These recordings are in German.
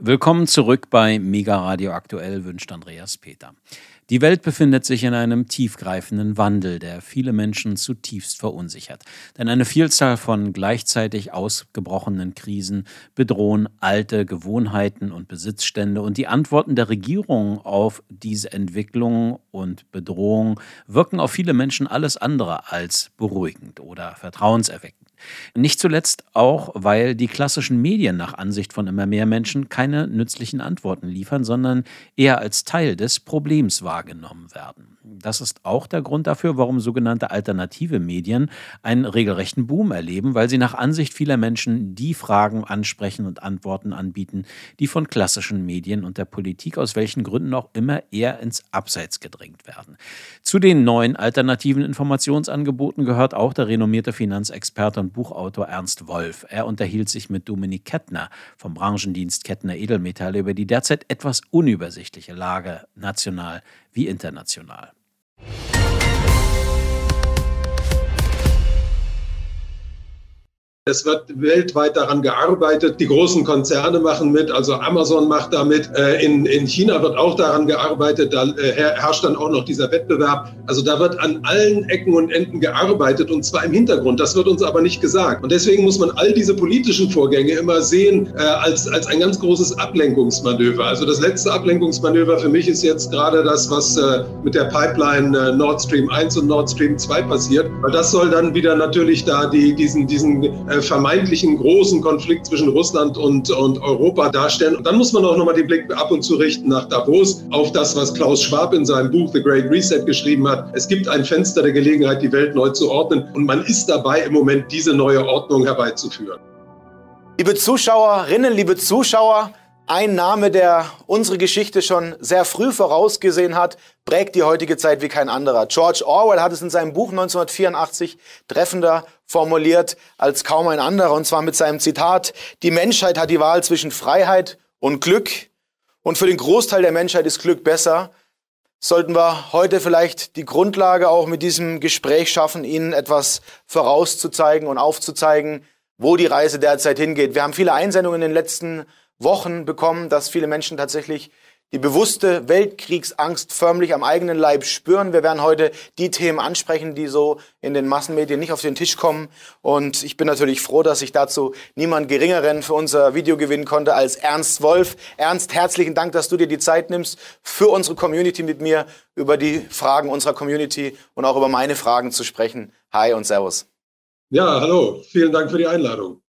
Willkommen zurück bei Mega Radio Aktuell, wünscht Andreas Peter. Die Welt befindet sich in einem tiefgreifenden Wandel, der viele Menschen zutiefst verunsichert. Denn eine Vielzahl von gleichzeitig ausgebrochenen Krisen bedrohen alte Gewohnheiten und Besitzstände und die Antworten der Regierung auf diese Entwicklungen und Bedrohungen wirken auf viele Menschen alles andere als beruhigend oder vertrauenserweckend. Nicht zuletzt auch, weil die klassischen Medien nach Ansicht von immer mehr Menschen keine nützlichen Antworten liefern, sondern eher als Teil des Problems wahrgenommen werden. Das ist auch der Grund dafür, warum sogenannte alternative Medien einen regelrechten Boom erleben, weil sie nach Ansicht vieler Menschen die Fragen ansprechen und Antworten anbieten, die von klassischen Medien und der Politik aus welchen Gründen auch immer eher ins Abseits gedrängt werden. Zu den neuen alternativen Informationsangeboten gehört auch der renommierte Finanzexperte und Buchautor Ernst Wolf. Er unterhielt sich mit Dominik Kettner vom Branchendienst Kettner Edelmetalle über die derzeit etwas unübersichtliche Lage national wie international. Es wird weltweit daran gearbeitet. Die großen Konzerne machen mit, also Amazon macht damit. Äh, in, in China wird auch daran gearbeitet. Da äh, herrscht dann auch noch dieser Wettbewerb. Also da wird an allen Ecken und Enden gearbeitet und zwar im Hintergrund. Das wird uns aber nicht gesagt. Und deswegen muss man all diese politischen Vorgänge immer sehen äh, als, als ein ganz großes Ablenkungsmanöver. Also das letzte Ablenkungsmanöver für mich ist jetzt gerade das, was mit der Pipeline Nord Stream 1 und Nord Stream 2 passiert. Weil das soll dann wieder natürlich da die, diesen, diesen vermeintlichen großen Konflikt zwischen Russland und, und Europa darstellen. Und dann muss man auch nochmal den Blick ab und zu richten nach Davos, auf das, was Klaus Schwab in seinem Buch The Great Reset geschrieben hat. Es gibt ein Fenster der Gelegenheit, die Welt neu zu ordnen. Und man ist dabei, im Moment diese neue Ordnung herbeizuführen. Liebe Zuschauerinnen, liebe Zuschauer, ein Name, der unsere Geschichte schon sehr früh vorausgesehen hat, prägt die heutige Zeit wie kein anderer. George Orwell hat es in seinem Buch 1984 treffender formuliert als kaum ein anderer, und zwar mit seinem Zitat, die Menschheit hat die Wahl zwischen Freiheit und Glück, und für den Großteil der Menschheit ist Glück besser. Sollten wir heute vielleicht die Grundlage auch mit diesem Gespräch schaffen, Ihnen etwas vorauszuzeigen und aufzuzeigen, wo die Reise derzeit hingeht. Wir haben viele Einsendungen in den letzten Wochen bekommen, dass viele Menschen tatsächlich die bewusste Weltkriegsangst förmlich am eigenen Leib spüren. Wir werden heute die Themen ansprechen, die so in den Massenmedien nicht auf den Tisch kommen. Und ich bin natürlich froh, dass ich dazu niemand Geringeren für unser Video gewinnen konnte als Ernst Wolf. Ernst, herzlichen Dank, dass du dir die Zeit nimmst, für unsere Community mit mir über die Fragen unserer Community und auch über meine Fragen zu sprechen. Hi und Servus. Ja, hallo. Vielen Dank für die Einladung.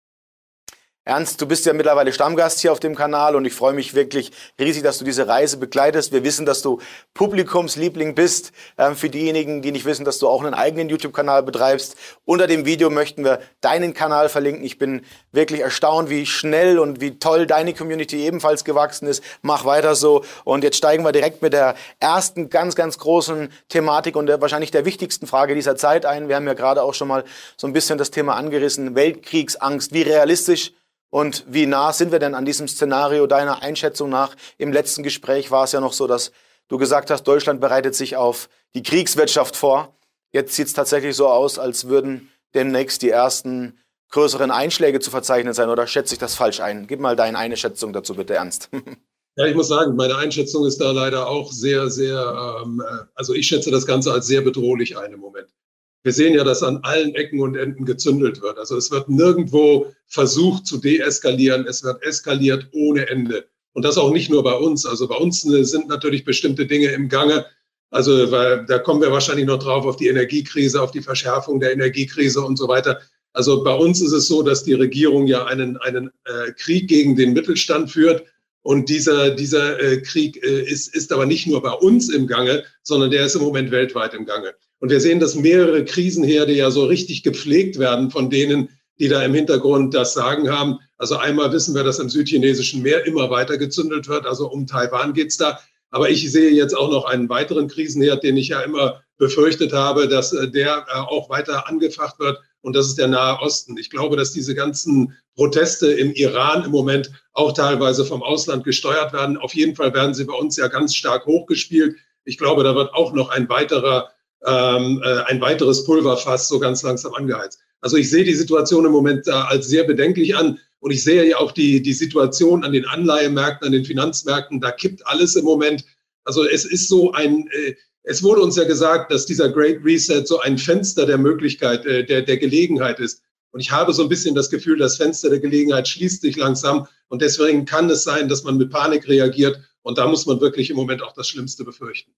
Ernst, du bist ja mittlerweile Stammgast hier auf dem Kanal und ich freue mich wirklich riesig, dass du diese Reise begleitest. Wir wissen, dass du Publikumsliebling bist. Ähm, für diejenigen, die nicht wissen, dass du auch einen eigenen YouTube-Kanal betreibst. Unter dem Video möchten wir deinen Kanal verlinken. Ich bin wirklich erstaunt, wie schnell und wie toll deine Community ebenfalls gewachsen ist. Mach weiter so. Und jetzt steigen wir direkt mit der ersten ganz, ganz großen Thematik und der, wahrscheinlich der wichtigsten Frage dieser Zeit ein. Wir haben ja gerade auch schon mal so ein bisschen das Thema angerissen. Weltkriegsangst. Wie realistisch und wie nah sind wir denn an diesem Szenario deiner Einschätzung nach? Im letzten Gespräch war es ja noch so, dass du gesagt hast, Deutschland bereitet sich auf die Kriegswirtschaft vor. Jetzt sieht es tatsächlich so aus, als würden demnächst die ersten größeren Einschläge zu verzeichnen sein. Oder schätze ich das falsch ein? Gib mal deine Einschätzung dazu bitte ernst. Ja, ich muss sagen, meine Einschätzung ist da leider auch sehr, sehr, ähm, äh, also ich schätze das Ganze als sehr bedrohlich ein im Moment wir sehen ja, dass an allen Ecken und Enden gezündelt wird. Also es wird nirgendwo versucht zu deeskalieren. Es wird eskaliert ohne Ende. Und das auch nicht nur bei uns. Also bei uns sind natürlich bestimmte Dinge im Gange. Also weil, da kommen wir wahrscheinlich noch drauf auf die Energiekrise, auf die Verschärfung der Energiekrise und so weiter. Also bei uns ist es so, dass die Regierung ja einen, einen äh, Krieg gegen den Mittelstand führt. Und dieser, dieser äh, Krieg äh, ist, ist aber nicht nur bei uns im Gange, sondern der ist im Moment weltweit im Gange. Und wir sehen, dass mehrere Krisenherde ja so richtig gepflegt werden von denen, die da im Hintergrund das Sagen haben. Also einmal wissen wir, dass im südchinesischen Meer immer weiter gezündelt wird. Also um Taiwan geht's da. Aber ich sehe jetzt auch noch einen weiteren Krisenherd, den ich ja immer befürchtet habe, dass äh, der äh, auch weiter angefacht wird. Und das ist der Nahe Osten. Ich glaube, dass diese ganzen Proteste im Iran im Moment auch teilweise vom Ausland gesteuert werden. Auf jeden Fall werden sie bei uns ja ganz stark hochgespielt. Ich glaube, da wird auch noch ein weiterer ähm, äh, ein weiteres Pulverfass so ganz langsam angeheizt. Also ich sehe die Situation im Moment da als sehr bedenklich an. Und ich sehe ja auch die, die Situation an den Anleihemärkten, an den Finanzmärkten, da kippt alles im Moment. Also es ist so ein, äh, es wurde uns ja gesagt, dass dieser Great Reset so ein Fenster der Möglichkeit, äh, der, der Gelegenheit ist. Und ich habe so ein bisschen das Gefühl, das Fenster der Gelegenheit schließt sich langsam. Und deswegen kann es sein, dass man mit Panik reagiert. Und da muss man wirklich im Moment auch das Schlimmste befürchten.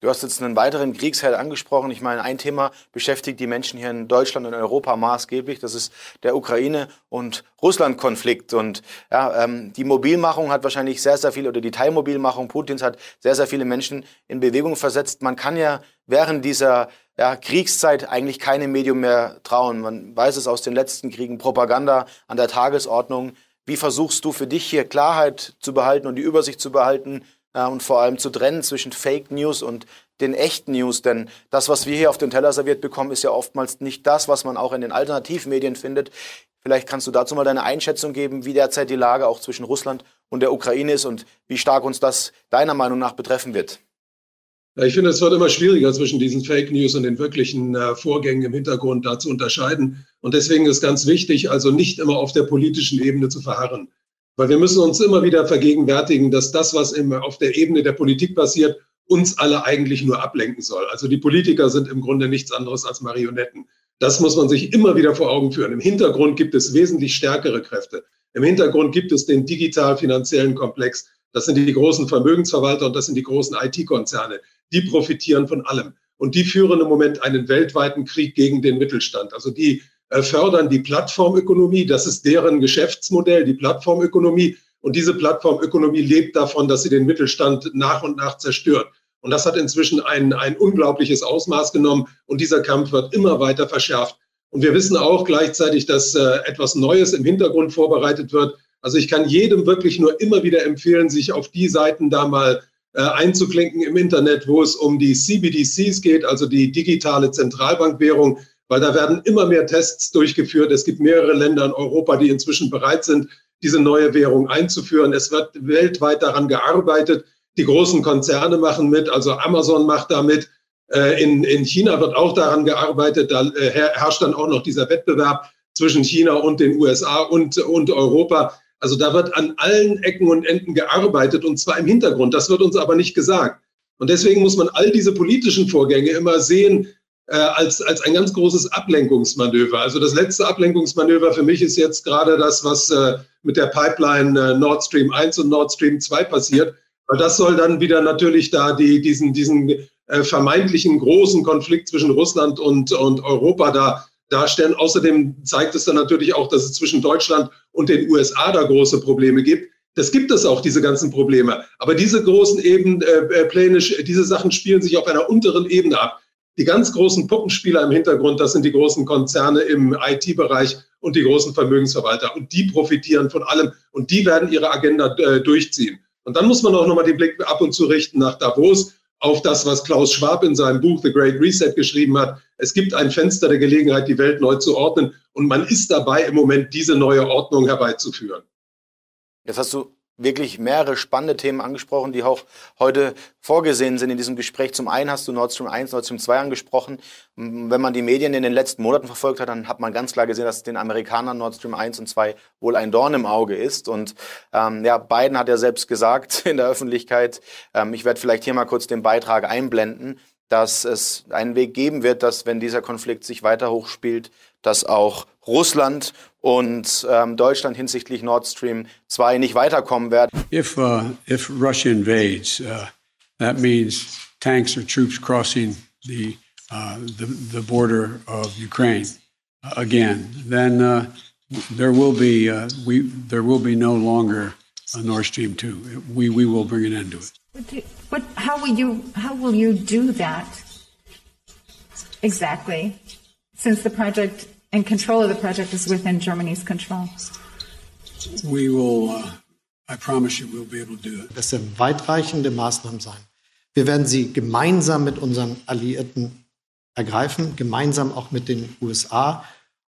Du hast jetzt einen weiteren Kriegsherd angesprochen. Ich meine, ein Thema beschäftigt die Menschen hier in Deutschland und Europa maßgeblich. Das ist der Ukraine- und Russland-Konflikt. Und ja, ähm, die Mobilmachung hat wahrscheinlich sehr, sehr viel, oder die Teilmobilmachung Putins hat sehr, sehr viele Menschen in Bewegung versetzt. Man kann ja während dieser ja, Kriegszeit eigentlich keinem Medium mehr trauen. Man weiß es aus den letzten Kriegen, Propaganda an der Tagesordnung. Wie versuchst du für dich hier Klarheit zu behalten und die Übersicht zu behalten? Äh, und vor allem zu trennen zwischen Fake News und den echten News. Denn das, was wir hier auf den Teller serviert bekommen, ist ja oftmals nicht das, was man auch in den Alternativmedien findet. Vielleicht kannst du dazu mal deine Einschätzung geben, wie derzeit die Lage auch zwischen Russland und der Ukraine ist und wie stark uns das deiner Meinung nach betreffen wird. Ich finde, es wird immer schwieriger zwischen diesen Fake News und den wirklichen äh, Vorgängen im Hintergrund da zu unterscheiden. Und deswegen ist ganz wichtig, also nicht immer auf der politischen Ebene zu verharren. Weil wir müssen uns immer wieder vergegenwärtigen, dass das, was im, auf der Ebene der Politik passiert, uns alle eigentlich nur ablenken soll. Also die Politiker sind im Grunde nichts anderes als Marionetten. Das muss man sich immer wieder vor Augen führen. Im Hintergrund gibt es wesentlich stärkere Kräfte. Im Hintergrund gibt es den digital-finanziellen Komplex. Das sind die großen Vermögensverwalter und das sind die großen IT-Konzerne. Die profitieren von allem. Und die führen im Moment einen weltweiten Krieg gegen den Mittelstand. Also die fördern die Plattformökonomie. Das ist deren Geschäftsmodell, die Plattformökonomie. Und diese Plattformökonomie lebt davon, dass sie den Mittelstand nach und nach zerstört. Und das hat inzwischen ein, ein unglaubliches Ausmaß genommen. Und dieser Kampf wird immer weiter verschärft. Und wir wissen auch gleichzeitig, dass äh, etwas Neues im Hintergrund vorbereitet wird. Also ich kann jedem wirklich nur immer wieder empfehlen, sich auf die Seiten da mal äh, einzuklinken im Internet, wo es um die CBDCs geht, also die digitale Zentralbankwährung weil da werden immer mehr Tests durchgeführt. Es gibt mehrere Länder in Europa, die inzwischen bereit sind, diese neue Währung einzuführen. Es wird weltweit daran gearbeitet. Die großen Konzerne machen mit, also Amazon macht da mit. Äh, in, in China wird auch daran gearbeitet. Da äh, herrscht dann auch noch dieser Wettbewerb zwischen China und den USA und, und Europa. Also da wird an allen Ecken und Enden gearbeitet und zwar im Hintergrund. Das wird uns aber nicht gesagt. Und deswegen muss man all diese politischen Vorgänge immer sehen äh, als, als ein ganz großes Ablenkungsmanöver. Also das letzte Ablenkungsmanöver für mich ist jetzt gerade das, was äh, mit der Pipeline äh, Nord Stream 1 und Nord Stream 2 passiert. Weil das soll dann wieder natürlich da die, diesen, diesen äh, vermeintlichen großen Konflikt zwischen Russland und, und Europa da darstellen. Außerdem zeigt es dann natürlich auch, dass es zwischen Deutschland und den USA da große Probleme gibt. Das gibt es auch, diese ganzen Probleme. Aber diese großen Eben, äh, äh Pläne, diese Sachen spielen sich auf einer unteren Ebene ab. Die ganz großen Puppenspieler im Hintergrund, das sind die großen Konzerne im IT-Bereich und die großen Vermögensverwalter. Und die profitieren von allem und die werden ihre Agenda äh, durchziehen. Und dann muss man auch nochmal den Blick ab und zu richten nach Davos, auf das, was Klaus Schwab in seinem Buch The Great Reset geschrieben hat. Es gibt ein Fenster der Gelegenheit, die Welt neu zu ordnen. Und man ist dabei, im Moment diese neue Ordnung herbeizuführen. Jetzt hast du wirklich mehrere spannende Themen angesprochen, die auch heute vorgesehen sind in diesem Gespräch. Zum einen hast du Nord Stream 1, Nord Stream 2 angesprochen. Wenn man die Medien in den letzten Monaten verfolgt hat, dann hat man ganz klar gesehen, dass den Amerikanern Nord Stream 1 und 2 wohl ein Dorn im Auge ist. Und ähm, ja, Biden hat ja selbst gesagt in der Öffentlichkeit, ähm, ich werde vielleicht hier mal kurz den Beitrag einblenden, dass es einen Weg geben wird, dass wenn dieser Konflikt sich weiter hochspielt, dass auch Russland und ähm, Deutschland hinsichtlich Nord Stream 2 nicht weiterkommen werden. If, uh, if Russia invades, uh, that means tanks or troops crossing the, uh, the, the border of Ukraine uh, again, then uh, there will be uh, we there will be no longer a Nord Stream 2. We, we will bring an end to it. But, do, but how will you how will you do that exactly? Since the project and control of the project is within Germany's control. We will, uh, I promise you, we'll be able to do it. Das werden weitreichende Maßnahmen sein. Wir werden sie gemeinsam mit unseren Alliierten ergreifen, gemeinsam auch mit den USA.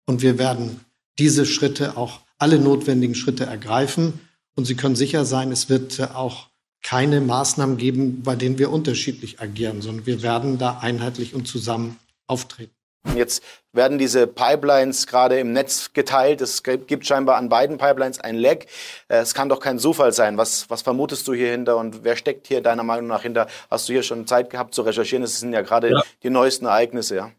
Und wir werden diese Schritte auch, alle notwendigen Schritte ergreifen. Und Sie können sicher sein, es wird äh, auch keine Maßnahmen geben, bei denen wir unterschiedlich agieren, sondern wir werden da einheitlich und zusammen auftreten. Jetzt werden diese Pipelines gerade im Netz geteilt. Es gibt scheinbar an beiden Pipelines ein Leck. Äh, es kann doch kein Zufall sein. Was, was vermutest du hier hinter und wer steckt hier deiner Meinung nach hinter? Hast du hier schon Zeit gehabt zu recherchieren? Es sind ja gerade ja. die neuesten Ereignisse, ja.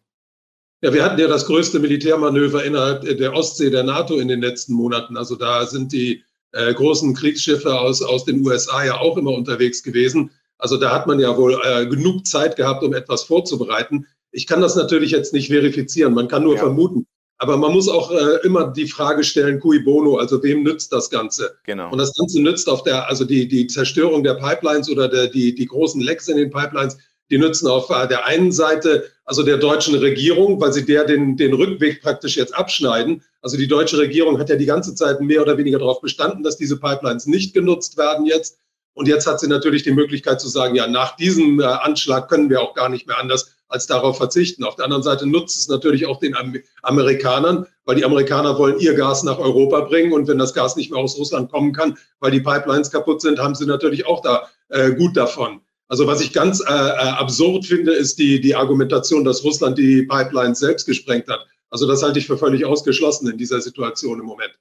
Ja, wir hatten ja das größte Militärmanöver innerhalb der Ostsee der NATO in den letzten Monaten. Also da sind die äh, großen Kriegsschiffe aus, aus den USA ja auch immer unterwegs gewesen. Also da hat man ja wohl äh, genug Zeit gehabt, um etwas vorzubereiten. Ich kann das natürlich jetzt nicht verifizieren, man kann nur ja. vermuten. Aber man muss auch äh, immer die Frage stellen, cui bono, also wem nützt das Ganze? Genau. Und das Ganze nützt auf der, also die, die Zerstörung der Pipelines oder der, die, die großen Lecks in den Pipelines, die nützen auf äh, der einen Seite also der deutschen Regierung, weil sie der den, den Rückweg praktisch jetzt abschneiden. Also die deutsche Regierung hat ja die ganze Zeit mehr oder weniger darauf bestanden, dass diese Pipelines nicht genutzt werden jetzt. Und jetzt hat sie natürlich die Möglichkeit zu sagen, ja, nach diesem äh, Anschlag können wir auch gar nicht mehr anders als darauf verzichten. Auf der anderen Seite nutzt es natürlich auch den Amerikanern, weil die Amerikaner wollen ihr Gas nach Europa bringen. Und wenn das Gas nicht mehr aus Russland kommen kann, weil die Pipelines kaputt sind, haben sie natürlich auch da äh, gut davon. Also was ich ganz äh, äh, absurd finde, ist die, die Argumentation, dass Russland die Pipelines selbst gesprengt hat. Also das halte ich für völlig ausgeschlossen in dieser Situation im Moment.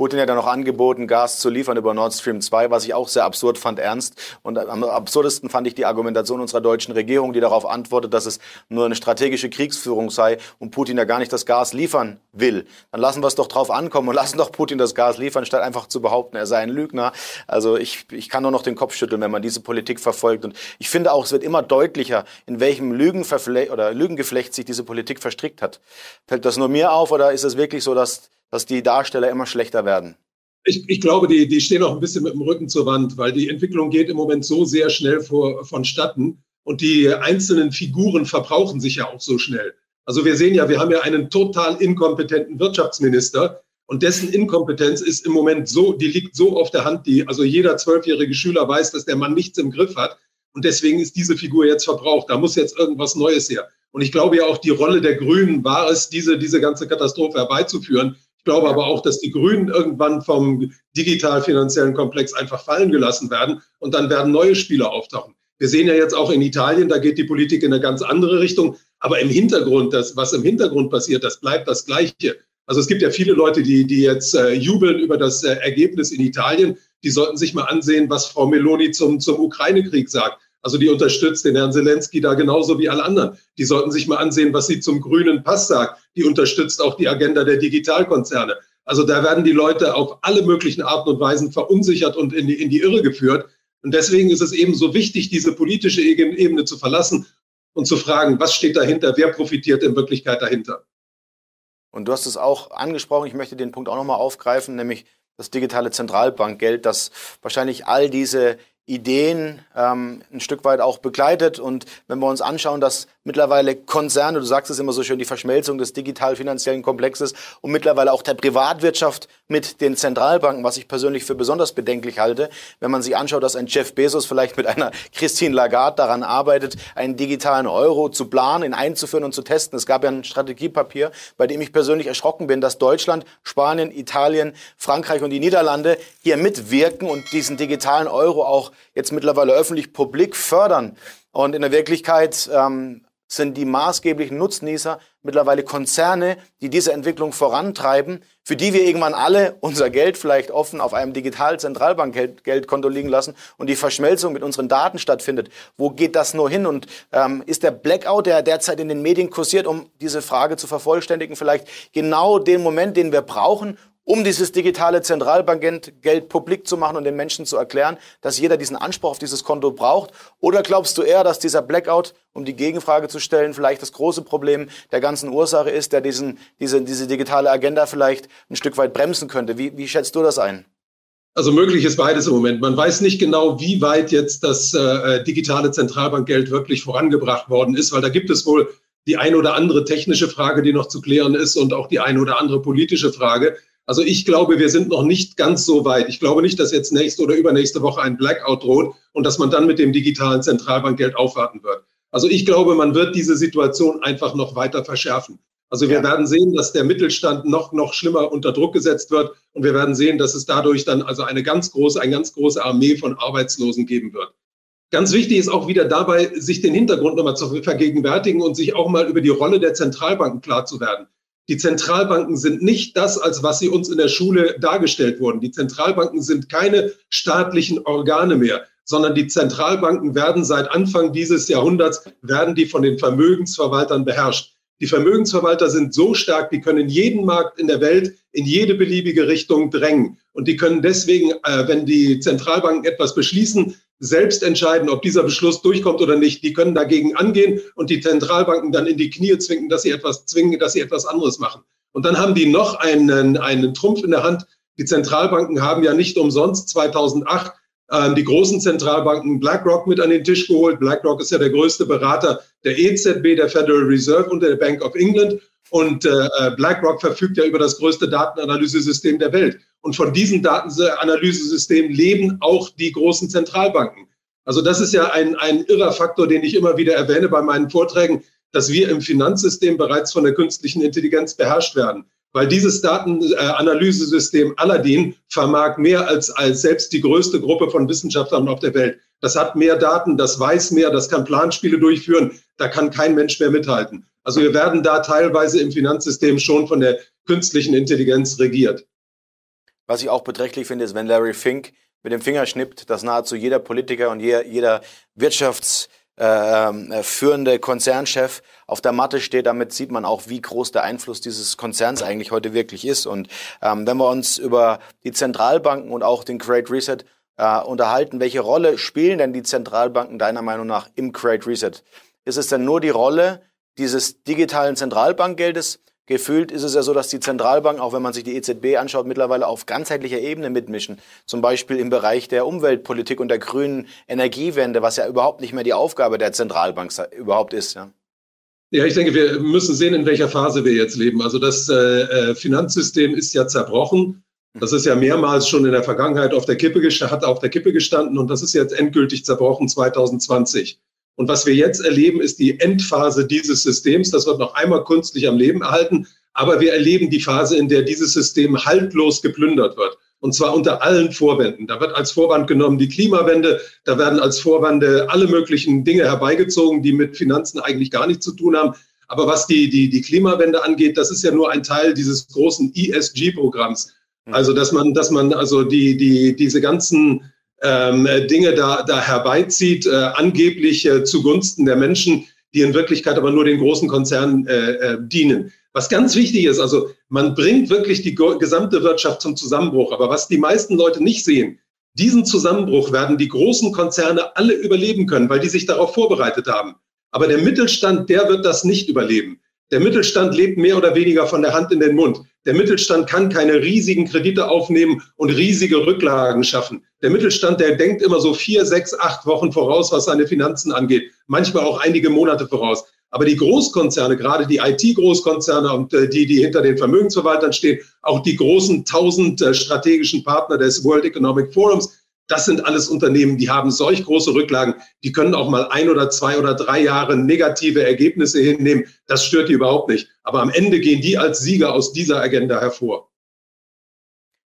Putin hat ja noch angeboten, Gas zu liefern über Nord Stream 2, was ich auch sehr absurd fand, ernst. Und am absurdesten fand ich die Argumentation unserer deutschen Regierung, die darauf antwortet, dass es nur eine strategische Kriegsführung sei und Putin ja gar nicht das Gas liefern will. Dann lassen wir es doch drauf ankommen und lassen doch Putin das Gas liefern, statt einfach zu behaupten, er sei ein Lügner. Also ich, ich kann nur noch den Kopf schütteln, wenn man diese Politik verfolgt. Und ich finde auch, es wird immer deutlicher, in welchem Lügenverfle oder Lügengeflecht sich diese Politik verstrickt hat. Fällt das nur mir auf oder ist es wirklich so, dass dass die Darsteller immer schlechter werden? Ich, ich, glaube, die, die stehen auch ein bisschen mit dem Rücken zur Wand, weil die Entwicklung geht im Moment so sehr schnell vor, vonstatten und die einzelnen Figuren verbrauchen sich ja auch so schnell. Also wir sehen ja, wir haben ja einen total inkompetenten Wirtschaftsminister und dessen Inkompetenz ist im Moment so, die liegt so auf der Hand, die, also jeder zwölfjährige Schüler weiß, dass der Mann nichts im Griff hat und deswegen ist diese Figur jetzt verbraucht. Da muss jetzt irgendwas Neues her. Und ich glaube ja auch, die Rolle der Grünen war es, diese, diese ganze Katastrophe herbeizuführen. Ich glaube aber auch, dass die Grünen irgendwann vom digital-finanziellen Komplex einfach fallen gelassen werden und dann werden neue Spieler auftauchen. Wir sehen ja jetzt auch in Italien, da geht die Politik in eine ganz andere Richtung. Aber im Hintergrund, das, was im Hintergrund passiert, das bleibt das Gleiche. Also es gibt ja viele Leute, die, die jetzt äh, jubeln über das äh, Ergebnis in Italien. Die sollten sich mal ansehen, was Frau Meloni zum, zum Ukraine-Krieg sagt. Also die unterstützt den Herrn Zelensky da genauso wie alle anderen. Die sollten sich mal ansehen, was sie zum grünen Pass sagt. Die unterstützt auch die Agenda der Digitalkonzerne. Also da werden die Leute auf alle möglichen Arten und Weisen verunsichert und in die, in die Irre geführt. Und deswegen ist es eben so wichtig, diese politische Ebene zu verlassen und zu fragen, was steht dahinter, wer profitiert in Wirklichkeit dahinter. Und du hast es auch angesprochen, ich möchte den Punkt auch nochmal aufgreifen, nämlich das digitale Zentralbankgeld, das wahrscheinlich all diese Ideen ähm, ein Stück weit auch begleitet. Und wenn wir uns anschauen, dass mittlerweile Konzerne, du sagst es immer so schön, die Verschmelzung des digital-finanziellen Komplexes und mittlerweile auch der Privatwirtschaft mit den Zentralbanken, was ich persönlich für besonders bedenklich halte, wenn man sich anschaut, dass ein Jeff Bezos vielleicht mit einer Christine Lagarde daran arbeitet, einen digitalen Euro zu planen, ihn einzuführen und zu testen. Es gab ja ein Strategiepapier, bei dem ich persönlich erschrocken bin, dass Deutschland, Spanien, Italien, Frankreich und die Niederlande hier mitwirken und diesen digitalen Euro auch jetzt mittlerweile öffentlich publik fördern. Und in der Wirklichkeit ähm, sind die maßgeblichen Nutznießer mittlerweile Konzerne, die diese Entwicklung vorantreiben, für die wir irgendwann alle unser Geld vielleicht offen auf einem digital Zentralbankgeldkonto liegen lassen und die Verschmelzung mit unseren Daten stattfindet. Wo geht das nur hin? Und ähm, ist der Blackout, der derzeit in den Medien kursiert, um diese Frage zu vervollständigen, vielleicht genau den Moment, den wir brauchen, um dieses digitale Zentralbankgeld publik zu machen und den Menschen zu erklären, dass jeder diesen Anspruch auf dieses Konto braucht? Oder glaubst du eher, dass dieser Blackout, um die Gegenfrage zu stellen, vielleicht das große Problem der ganzen Ursache ist, der diesen, diese, diese digitale Agenda vielleicht ein Stück weit bremsen könnte? Wie, wie schätzt du das ein? Also möglich ist beides im Moment. Man weiß nicht genau, wie weit jetzt das äh, digitale Zentralbankgeld wirklich vorangebracht worden ist, weil da gibt es wohl die ein oder andere technische Frage, die noch zu klären ist und auch die ein oder andere politische Frage. Also ich glaube, wir sind noch nicht ganz so weit. Ich glaube nicht, dass jetzt nächste oder übernächste Woche ein Blackout droht und dass man dann mit dem digitalen Zentralbankgeld aufwarten wird. Also ich glaube, man wird diese Situation einfach noch weiter verschärfen. Also wir ja. werden sehen, dass der Mittelstand noch, noch schlimmer unter Druck gesetzt wird und wir werden sehen, dass es dadurch dann also eine ganz große, eine ganz große Armee von Arbeitslosen geben wird. Ganz wichtig ist auch wieder dabei, sich den Hintergrund nochmal zu vergegenwärtigen und sich auch mal über die Rolle der Zentralbanken klar zu werden. Die Zentralbanken sind nicht das, als was sie uns in der Schule dargestellt wurden. Die Zentralbanken sind keine staatlichen Organe mehr, sondern die Zentralbanken werden seit Anfang dieses Jahrhunderts, werden die von den Vermögensverwaltern beherrscht. Die Vermögensverwalter sind so stark, die können jeden Markt in der Welt in jede beliebige Richtung drängen. Und die können deswegen, äh, wenn die Zentralbanken etwas beschließen, selbst entscheiden, ob dieser Beschluss durchkommt oder nicht. Die können dagegen angehen und die Zentralbanken dann in die Knie zwingen, dass sie etwas zwingen, dass sie etwas anderes machen. Und dann haben die noch einen, einen Trumpf in der Hand. Die Zentralbanken haben ja nicht umsonst 2008 äh, die großen Zentralbanken BlackRock mit an den Tisch geholt. BlackRock ist ja der größte Berater der EZB, der Federal Reserve und der Bank of England. Und äh, äh, BlackRock verfügt ja über das größte Datenanalysesystem der Welt. Und von diesem Datenanalysesystem leben auch die großen Zentralbanken. Also das ist ja ein, ein irrer Faktor, den ich immer wieder erwähne bei meinen Vorträgen, dass wir im Finanzsystem bereits von der künstlichen Intelligenz beherrscht werden. Weil dieses Datenanalysesystem Aladdin vermag mehr als, als selbst die größte Gruppe von Wissenschaftlern auf der Welt. Das hat mehr Daten, das weiß mehr, das kann Planspiele durchführen. Da kann kein Mensch mehr mithalten. Also wir werden da teilweise im Finanzsystem schon von der künstlichen Intelligenz regiert. Was ich auch beträchtlich finde, ist, wenn Larry Fink mit dem Finger schnippt, dass nahezu jeder Politiker und jeder, jeder wirtschaftsführende äh, Konzernchef auf der Matte steht. Damit sieht man auch, wie groß der Einfluss dieses Konzerns eigentlich heute wirklich ist. Und ähm, wenn wir uns über die Zentralbanken und auch den Great Reset äh, unterhalten, welche Rolle spielen denn die Zentralbanken deiner Meinung nach im Great Reset? Ist es denn nur die Rolle dieses digitalen Zentralbankgeldes. Gefühlt ist es ja so, dass die Zentralbanken, auch wenn man sich die EZB anschaut, mittlerweile auf ganzheitlicher Ebene mitmischen. Zum Beispiel im Bereich der Umweltpolitik und der grünen Energiewende, was ja überhaupt nicht mehr die Aufgabe der Zentralbank überhaupt ist. Ja. Ja, ich denke, wir müssen sehen, in welcher Phase wir jetzt leben. Also das äh, äh Finanzsystem ist ja zerbrochen. Das ist ja mehrmals schon in der Vergangenheit auf der Kippe, hat auf der Kippe gestanden und das ist jetzt endgültig zerbrochen 2020. Und was wir jetzt erleben, ist die Endphase dieses Systems. Das wird noch einmal künstlich am Leben erhalten. Aber wir erleben die Phase, in der dieses System haltlos geplündert wird. Und zwar unter allen Vorwänden. Da wird als Vorwand genommen die Klimawende. Da werden als Vorwände alle möglichen Dinge herbeigezogen, die mit Finanzen eigentlich gar nichts zu tun haben. Aber was die, die, die Klimawende angeht, das ist ja nur ein Teil dieses großen ESG-Programms. Mhm. Also, dass man, dass man also die, die, diese ganzen ähm, Dinge da, da herbeizieht, äh, angeblich äh, zugunsten der Menschen, die in Wirklichkeit aber nur den großen Konzernen äh, äh, dienen. Was ganz wichtig ist, also man bringt wirklich die gesamte Wirtschaft zum Zusammenbruch. Aber was die meisten Leute nicht sehen, diesen Zusammenbruch werden die großen Konzerne alle überleben können, weil die sich darauf vorbereitet haben. Aber der Mittelstand, der wird das nicht überleben. Der Mittelstand lebt mehr oder weniger von der Hand in den Mund. Der Mittelstand kann keine riesigen Kredite aufnehmen und riesige Rücklagen schaffen. Der Mittelstand, der denkt immer so vier, sechs, acht Wochen voraus, was seine Finanzen angeht. Manchmal auch einige Monate voraus. Aber die Großkonzerne, gerade die IT-Großkonzerne und äh, die, die hinter den Vermögensverwaltern stehen, auch die großen tausend äh, strategischen Partner des World Economic Forums, das sind alles Unternehmen, die haben solch große Rücklagen, die können auch mal ein oder zwei oder drei Jahre negative Ergebnisse hinnehmen. Das stört die überhaupt nicht. Aber am Ende gehen die als Sieger aus dieser Agenda hervor.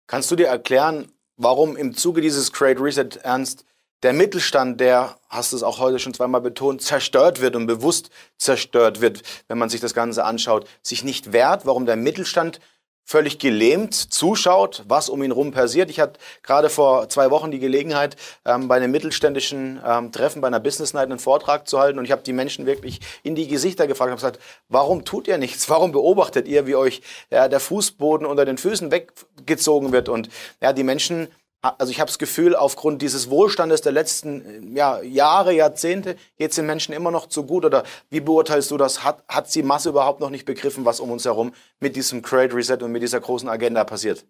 Kannst du dir erklären, warum im Zuge dieses Great Reset Ernst der Mittelstand, der, hast du es auch heute schon zweimal betont, zerstört wird und bewusst zerstört wird, wenn man sich das Ganze anschaut, sich nicht wehrt, warum der Mittelstand völlig gelähmt zuschaut, was um ihn rum passiert. Ich hatte gerade vor zwei Wochen die Gelegenheit, ähm, bei einem mittelständischen ähm, Treffen, bei einer Business Night einen Vortrag zu halten und ich habe die Menschen wirklich in die Gesichter gefragt und gesagt, warum tut ihr nichts? Warum beobachtet ihr, wie euch ja, der Fußboden unter den Füßen weggezogen wird? Und ja, die Menschen also ich habe das Gefühl, aufgrund dieses Wohlstandes der letzten ja, Jahre, Jahrzehnte, geht es den Menschen immer noch zu gut? Oder wie beurteilst du das? Hat, hat die Masse überhaupt noch nicht begriffen, was um uns herum mit diesem Great Reset und mit dieser großen Agenda passiert?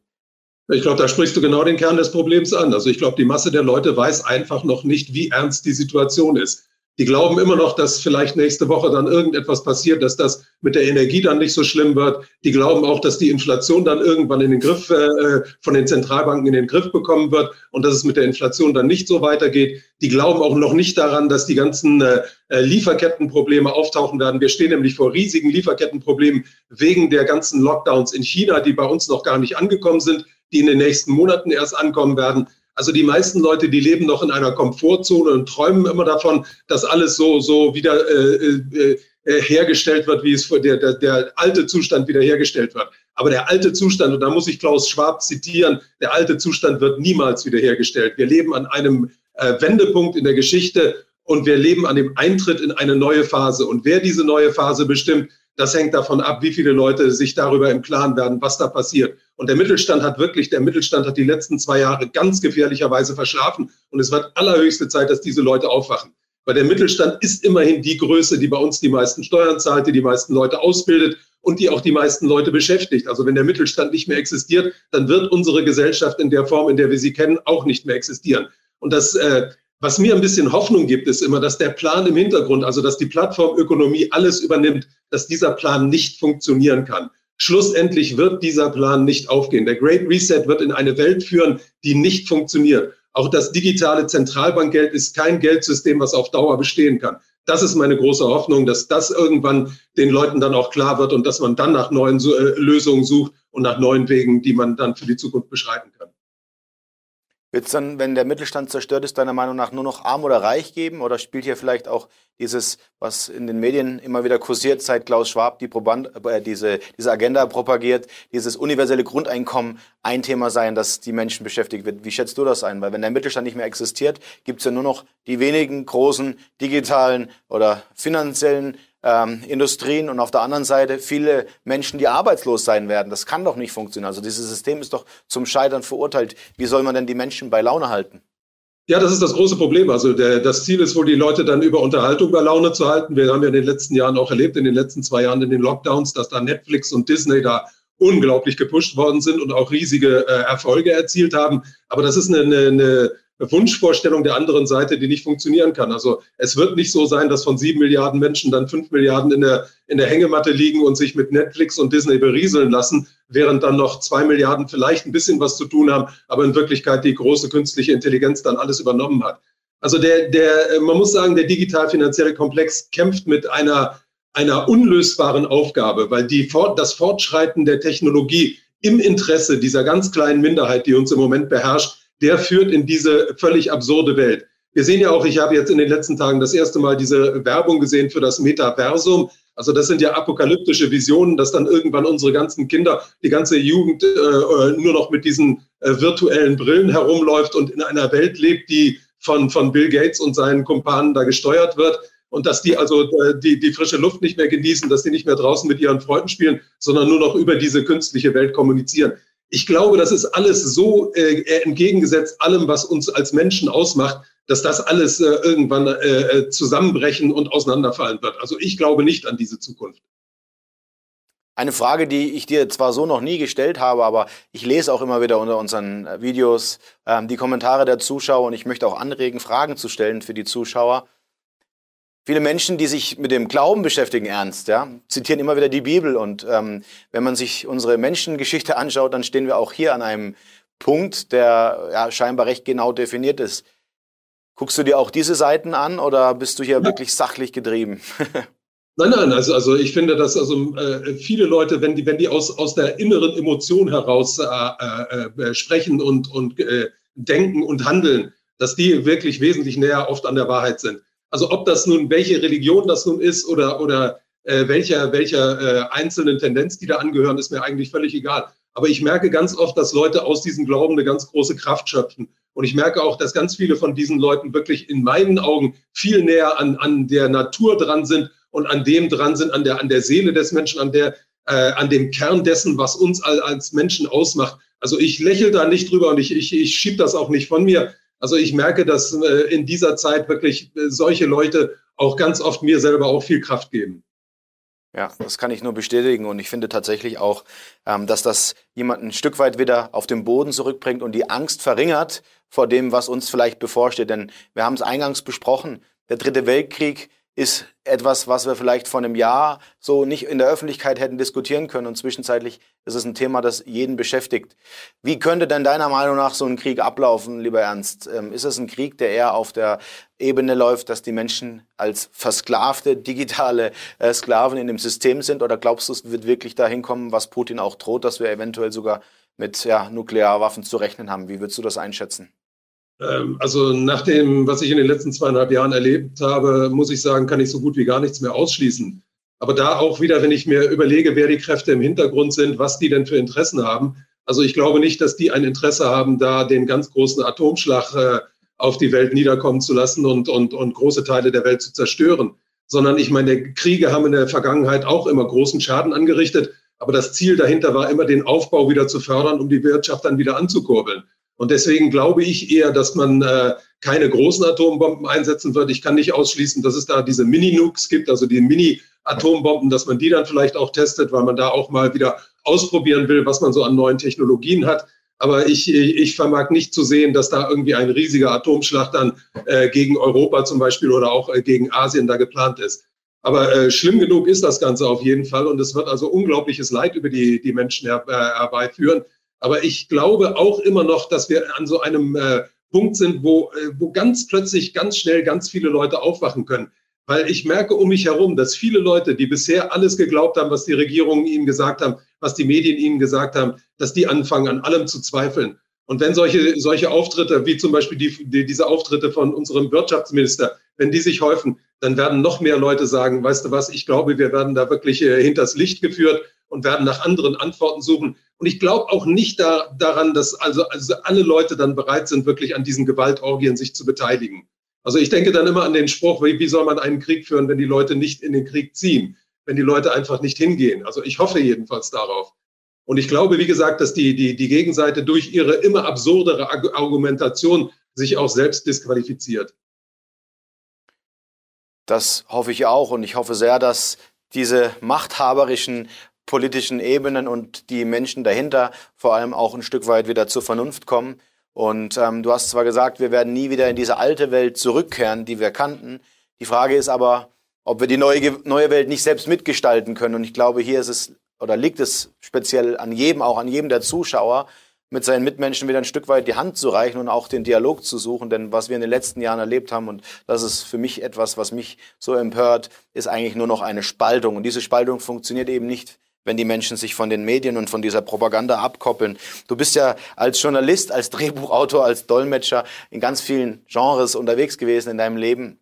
Ich glaube, da sprichst du genau den Kern des Problems an. Also ich glaube, die Masse der Leute weiß einfach noch nicht, wie ernst die Situation ist. Die glauben immer noch, dass vielleicht nächste Woche dann irgendetwas passiert, dass das mit der Energie dann nicht so schlimm wird. Die glauben auch, dass die Inflation dann irgendwann in den Griff äh, von den Zentralbanken in den Griff bekommen wird und dass es mit der Inflation dann nicht so weitergeht. Die glauben auch noch nicht daran, dass die ganzen äh, äh Lieferkettenprobleme auftauchen werden. Wir stehen nämlich vor riesigen Lieferkettenproblemen wegen der ganzen Lockdowns in China, die bei uns noch gar nicht angekommen sind, die in den nächsten Monaten erst ankommen werden. Also die meisten Leute, die leben noch in einer Komfortzone und träumen immer davon, dass alles so, so wieder äh, äh, äh hergestellt wird, wie es vor der, der, der alte Zustand wieder hergestellt wird. Aber der alte Zustand, und da muss ich Klaus Schwab zitieren, der alte Zustand wird niemals wiederhergestellt. Wir leben an einem äh, Wendepunkt in der Geschichte und wir leben an dem Eintritt in eine neue Phase. Und wer diese neue Phase bestimmt, das hängt davon ab, wie viele Leute sich darüber im Klaren werden, was da passiert. Und der Mittelstand hat wirklich, der Mittelstand hat die letzten zwei Jahre ganz gefährlicherweise verschlafen. Und es wird allerhöchste Zeit, dass diese Leute aufwachen. Weil der Mittelstand ist immerhin die Größe, die bei uns die meisten Steuern zahlt, die die meisten Leute ausbildet und die auch die meisten Leute beschäftigt. Also wenn der Mittelstand nicht mehr existiert, dann wird unsere Gesellschaft in der Form, in der wir sie kennen, auch nicht mehr existieren. Und das, äh, was mir ein bisschen Hoffnung gibt, ist immer, dass der Plan im Hintergrund, also dass die Plattformökonomie alles übernimmt, dass dieser Plan nicht funktionieren kann. Schlussendlich wird dieser Plan nicht aufgehen. Der Great Reset wird in eine Welt führen, die nicht funktioniert. Auch das digitale Zentralbankgeld ist kein Geldsystem, was auf Dauer bestehen kann das ist meine große Hoffnung, dass das irgendwann den Leuten dann auch klar wird und dass man dann nach neuen äh, Lösungen sucht und nach neuen Wegen, die man dann für die Zukunft beschreiten kann. Wird es dann, wenn der Mittelstand zerstört ist, deiner Meinung nach nur noch arm oder reich geben? Oder spielt hier vielleicht auch dieses, was in den Medien immer wieder kursiert, seit Klaus Schwab die Proband, äh, diese, diese Agenda propagiert, dieses universelle Grundeinkommen ein Thema sein, das die Menschen beschäftigt wird? Wie schätzt du das ein? Weil wenn der Mittelstand nicht mehr existiert, gibt es ja nur noch die wenigen großen digitalen oder finanziellen ähm, Industrien und auf der anderen Seite viele Menschen, die arbeitslos sein werden. Das kann doch nicht funktionieren. Also dieses System ist doch zum Scheitern verurteilt. Wie soll man denn die Menschen bei Laune halten? Ja, das ist das große Problem. Also der, das Ziel ist wohl, die Leute dann über Unterhaltung bei Laune zu halten. Wir haben ja in den letzten Jahren auch erlebt, in den letzten zwei Jahren in den Lockdowns, dass da Netflix und Disney da unglaublich gepusht worden sind und auch riesige äh, Erfolge erzielt haben. Aber das ist eine, eine, eine Wunschvorstellung der anderen Seite, die nicht funktionieren kann. Also es wird nicht so sein, dass von sieben Milliarden Menschen dann fünf Milliarden in der, in der Hängematte liegen und sich mit Netflix und Disney berieseln lassen, während dann noch zwei Milliarden vielleicht ein bisschen was zu tun haben, aber in Wirklichkeit die große künstliche Intelligenz dann alles übernommen hat. Also der, der, man muss sagen, der digital-finanzielle Komplex kämpft mit einer, einer unlösbaren Aufgabe, weil die, das Fortschreiten der Technologie im Interesse dieser ganz kleinen Minderheit, die uns im Moment beherrscht, der führt in diese völlig absurde Welt. Wir sehen ja auch, ich habe jetzt in den letzten Tagen das erste Mal diese Werbung gesehen für das Metaversum. Also das sind ja apokalyptische Visionen, dass dann irgendwann unsere ganzen Kinder, die ganze Jugend äh, äh nur noch mit diesen äh, virtuellen Brillen herumläuft und in einer Welt lebt, die von, von Bill Gates und seinen Kumpanen da gesteuert wird. Und dass die also äh, die, die frische Luft nicht mehr genießen, dass die nicht mehr draußen mit ihren Freunden spielen, sondern nur noch über diese künstliche Welt kommunizieren ich glaube, das ist alles so äh, entgegengesetzt allem, was uns als Menschen ausmacht, dass das alles äh, irgendwann äh, äh, zusammenbrechen und auseinanderfallen wird. Also ich glaube nicht an diese Zukunft. Eine Frage, die ich dir zwar so noch nie gestellt habe, aber ich lese auch immer wieder unter unseren äh, Videos ähm, die Kommentare der Zuschauer und ich möchte auch anregen, Fragen zu stellen für die Zuschauer. Viele Menschen, die sich mit dem Glauben beschäftigen, ernst, ja, zitieren immer wieder die Bibel. Und ähm, wenn man sich unsere Menschengeschichte anschaut, dann stehen wir auch hier an einem Punkt, der ja, scheinbar recht genau definiert ist. Guckst du dir auch diese Seiten an oder bist du hier ja. wirklich sachlich getrieben? Nein, nein, also, also ich finde, dass also äh, viele Leute, wenn die, wenn die aus, aus der inneren Emotion heraus äh, äh, äh sprechen und, und äh, denken und handeln, dass die wirklich wesentlich näher oft an der Wahrheit sind. Also ob das nun, welche Religion das nun ist oder, oder äh, welcher, welcher äh, einzelnen Tendenz die da angehören, ist mir eigentlich völlig egal. Aber ich merke ganz oft, dass Leute aus diesem Glauben eine ganz große Kraft schöpfen. Und ich merke auch, dass ganz viele von diesen Leuten wirklich in meinen Augen viel näher an, an der Natur dran sind und an dem dran sind, an der, an der Seele des Menschen, an, der, äh, an dem Kern dessen, was uns als Menschen ausmacht. Also ich lächle da nicht drüber und ich, ich, ich schiebe das auch nicht von mir. Also ich merke, dass äh, in dieser Zeit wirklich äh, solche Leute auch ganz oft mir selber auch viel Kraft geben. Ja, das kann ich nur bestätigen und ich finde tatsächlich auch, ähm, dass das jemanden ein Stück weit wieder auf den Boden zurückbringt und die Angst verringert vor dem, was uns vielleicht bevorsteht. Denn wir haben es eingangs besprochen, der dritte Weltkrieg ist etwas, was wir vielleicht vor einem Jahr so nicht in der Öffentlichkeit hätten diskutieren können. Und zwischenzeitlich ist es ein Thema, das jeden beschäftigt. Wie könnte denn deiner Meinung nach so ein Krieg ablaufen, lieber Ernst? Ähm, ist es ein Krieg, der eher auf der Ebene läuft, dass die Menschen als versklavte, digitale äh, Sklaven in dem System sind? Oder glaubst du, es wird wirklich dahin kommen, was Putin auch droht, dass wir eventuell sogar mit ja, Nuklearwaffen zu rechnen haben? Wie würdest du das einschätzen? Ähm, also nach dem, was ich in den letzten zweieinhalb Jahren erlebt habe, muss ich sagen, kann ich so gut wie gar nichts mehr ausschließen. Aber da auch wieder, wenn ich mir überlege, wer die Kräfte im Hintergrund sind, was die denn für Interessen haben. Also ich glaube nicht, dass die ein Interesse haben, da den ganz großen Atomschlag äh, auf die Welt niederkommen zu lassen und, und, und große Teile der Welt zu zerstören. Sondern ich meine, Kriege haben in der Vergangenheit auch immer großen Schaden angerichtet. Aber das Ziel dahinter war immer, den Aufbau wieder zu fördern, um die Wirtschaft dann wieder anzukurbeln. Und deswegen glaube ich eher, dass man äh, keine großen Atombomben einsetzen wird. Ich kann nicht ausschließen, dass es da diese Mini-Nukes gibt, also die Mini-Atombomben, dass man die dann vielleicht auch testet, weil man da auch mal wieder ausprobieren will, was man so an neuen Technologien hat. Aber ich, ich vermag nicht zu sehen, dass da irgendwie ein riesiger Atomschlag dann äh, gegen Europa zum Beispiel oder auch äh, gegen Asien da geplant ist. Aber äh, schlimm genug ist das Ganze auf jeden Fall und es wird also unglaubliches Leid über die, die Menschen her, äh, herbeiführen. Aber ich glaube auch immer noch, dass wir an so einem äh, Punkt sind, wo, äh, wo ganz plötzlich, ganz schnell ganz viele Leute aufwachen können. Weil ich merke um mich herum, dass viele Leute, die bisher alles geglaubt haben, was die Regierungen ihnen gesagt haben, was die Medien ihnen gesagt haben, dass die anfangen, an allem zu zweifeln. Und wenn solche, solche Auftritte, wie zum Beispiel die, die, diese Auftritte von unserem Wirtschaftsminister, wenn die sich häufen, dann werden noch mehr Leute sagen, weißt du was, ich glaube, wir werden da wirklich äh, hinters Licht geführt und werden nach anderen Antworten suchen. Und ich glaube auch nicht da, daran, dass also, also alle Leute dann bereit sind, wirklich an diesen Gewaltorgien sich zu beteiligen. Also ich denke dann immer an den Spruch, wie, wie soll man einen Krieg führen, wenn die Leute nicht in den Krieg ziehen, wenn die Leute einfach nicht hingehen. Also ich hoffe jedenfalls darauf. Und ich glaube, wie gesagt, dass die, die, die Gegenseite durch ihre immer absurdere Argumentation sich auch selbst disqualifiziert. Das hoffe ich auch und ich hoffe sehr, dass diese machthaberischen politischen Ebenen und die Menschen dahinter vor allem auch ein Stück weit wieder zur Vernunft kommen. Und ähm, du hast zwar gesagt, wir werden nie wieder in diese alte Welt zurückkehren, die wir kannten. Die Frage ist aber, ob wir die neue, neue Welt nicht selbst mitgestalten können. Und ich glaube, hier ist es oder liegt es speziell an jedem, auch an jedem der Zuschauer, mit seinen Mitmenschen wieder ein Stück weit die Hand zu reichen und auch den Dialog zu suchen. Denn was wir in den letzten Jahren erlebt haben, und das ist für mich etwas, was mich so empört, ist eigentlich nur noch eine Spaltung. Und diese Spaltung funktioniert eben nicht wenn die Menschen sich von den Medien und von dieser Propaganda abkoppeln. Du bist ja als Journalist, als Drehbuchautor, als Dolmetscher in ganz vielen Genres unterwegs gewesen in deinem Leben.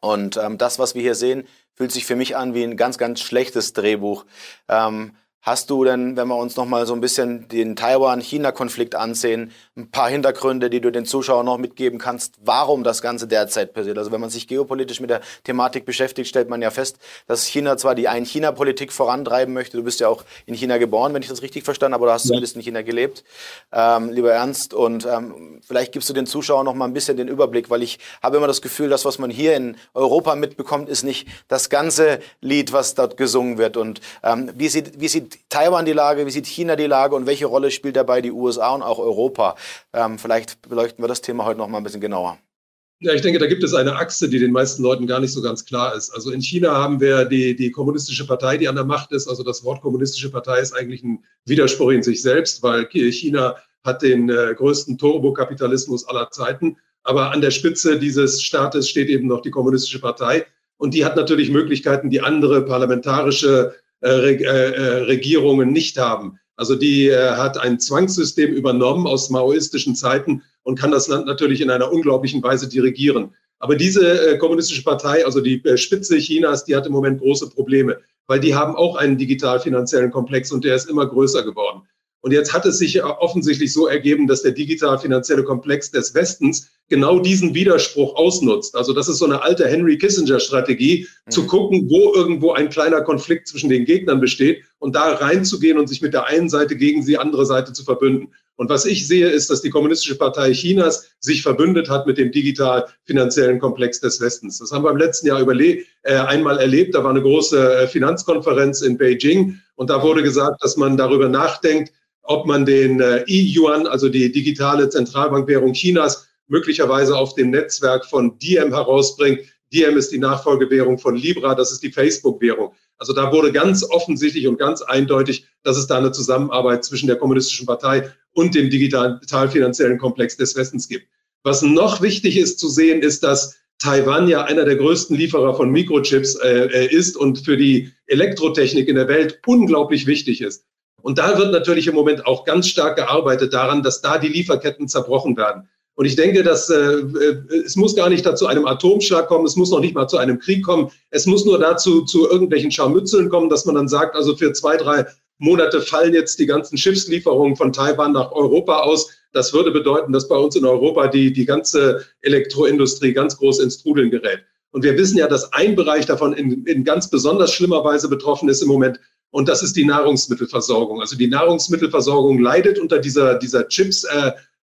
Und ähm, das, was wir hier sehen, fühlt sich für mich an wie ein ganz, ganz schlechtes Drehbuch. Ähm, Hast du denn, wenn wir uns noch mal so ein bisschen den Taiwan-China-Konflikt ansehen, ein paar Hintergründe, die du den Zuschauern noch mitgeben kannst, warum das Ganze derzeit passiert? Also wenn man sich geopolitisch mit der Thematik beschäftigt, stellt man ja fest, dass China zwar die Ein-China-Politik vorantreiben möchte. Du bist ja auch in China geboren, wenn ich das richtig verstanden habe, oder hast ja. zumindest in China gelebt, ähm, lieber Ernst. Und ähm, vielleicht gibst du den Zuschauern noch mal ein bisschen den Überblick, weil ich habe immer das Gefühl, dass was man hier in Europa mitbekommt, ist nicht das ganze Lied, was dort gesungen wird. Und ähm, wie sieht, wie Taiwan die Lage, wie sieht China die Lage und welche Rolle spielt dabei die USA und auch Europa? Ähm, vielleicht beleuchten wir das Thema heute noch mal ein bisschen genauer. Ja, ich denke, da gibt es eine Achse, die den meisten Leuten gar nicht so ganz klar ist. Also in China haben wir die, die kommunistische Partei, die an der Macht ist. Also das Wort kommunistische Partei ist eigentlich ein Widerspruch in sich selbst, weil China hat den äh, größten Turbokapitalismus aller Zeiten. Aber an der Spitze dieses Staates steht eben noch die kommunistische Partei. Und die hat natürlich Möglichkeiten, die andere parlamentarische Regierungen nicht haben. Also die äh, hat ein Zwangssystem übernommen aus maoistischen Zeiten und kann das Land natürlich in einer unglaublichen Weise dirigieren. Aber diese äh, kommunistische Partei, also die äh, Spitze Chinas, die hat im Moment große Probleme, weil die haben auch einen digital-finanziellen Komplex und der ist immer größer geworden. Und jetzt hat es sich offensichtlich so ergeben, dass der digital-finanzielle Komplex des Westens genau diesen Widerspruch ausnutzt. Also das ist so eine alte Henry Kissinger-Strategie, mhm. zu gucken, wo irgendwo ein kleiner Konflikt zwischen den Gegnern besteht und da reinzugehen und sich mit der einen Seite gegen die andere Seite zu verbünden. Und was ich sehe, ist, dass die Kommunistische Partei Chinas sich verbündet hat mit dem digital-finanziellen Komplex des Westens. Das haben wir im letzten Jahr überle äh, einmal erlebt. Da war eine große äh, Finanzkonferenz in Beijing und da wurde gesagt, dass man darüber nachdenkt, ob man den äh, E-Yuan, also die digitale Zentralbankwährung Chinas, möglicherweise auf dem Netzwerk von Diem herausbringt. Diem ist die Nachfolgewährung von Libra, das ist die Facebook-Währung. Also da wurde ganz offensichtlich und ganz eindeutig, dass es da eine Zusammenarbeit zwischen der Kommunistischen Partei und dem digital-finanziellen Komplex des Westens gibt. Was noch wichtig ist zu sehen, ist, dass Taiwan ja einer der größten Lieferer von Mikrochips äh, äh ist und für die Elektrotechnik in der Welt unglaublich wichtig ist. Und da wird natürlich im Moment auch ganz stark gearbeitet daran, dass da die Lieferketten zerbrochen werden. Und ich denke, dass äh, äh, es muss gar nicht dazu einem Atomschlag kommen, es muss noch nicht mal zu einem Krieg kommen, es muss nur dazu zu irgendwelchen Scharmützeln kommen, dass man dann sagt, also für zwei, drei Monate fallen jetzt die ganzen Schiffslieferungen von Taiwan nach Europa aus. Das würde bedeuten, dass bei uns in Europa die, die ganze Elektroindustrie ganz groß ins Trudeln gerät. Und wir wissen ja, dass ein Bereich davon in, in ganz besonders schlimmer Weise betroffen ist im Moment. Und das ist die Nahrungsmittelversorgung. Also die Nahrungsmittelversorgung leidet unter dieser, dieser Chips, äh,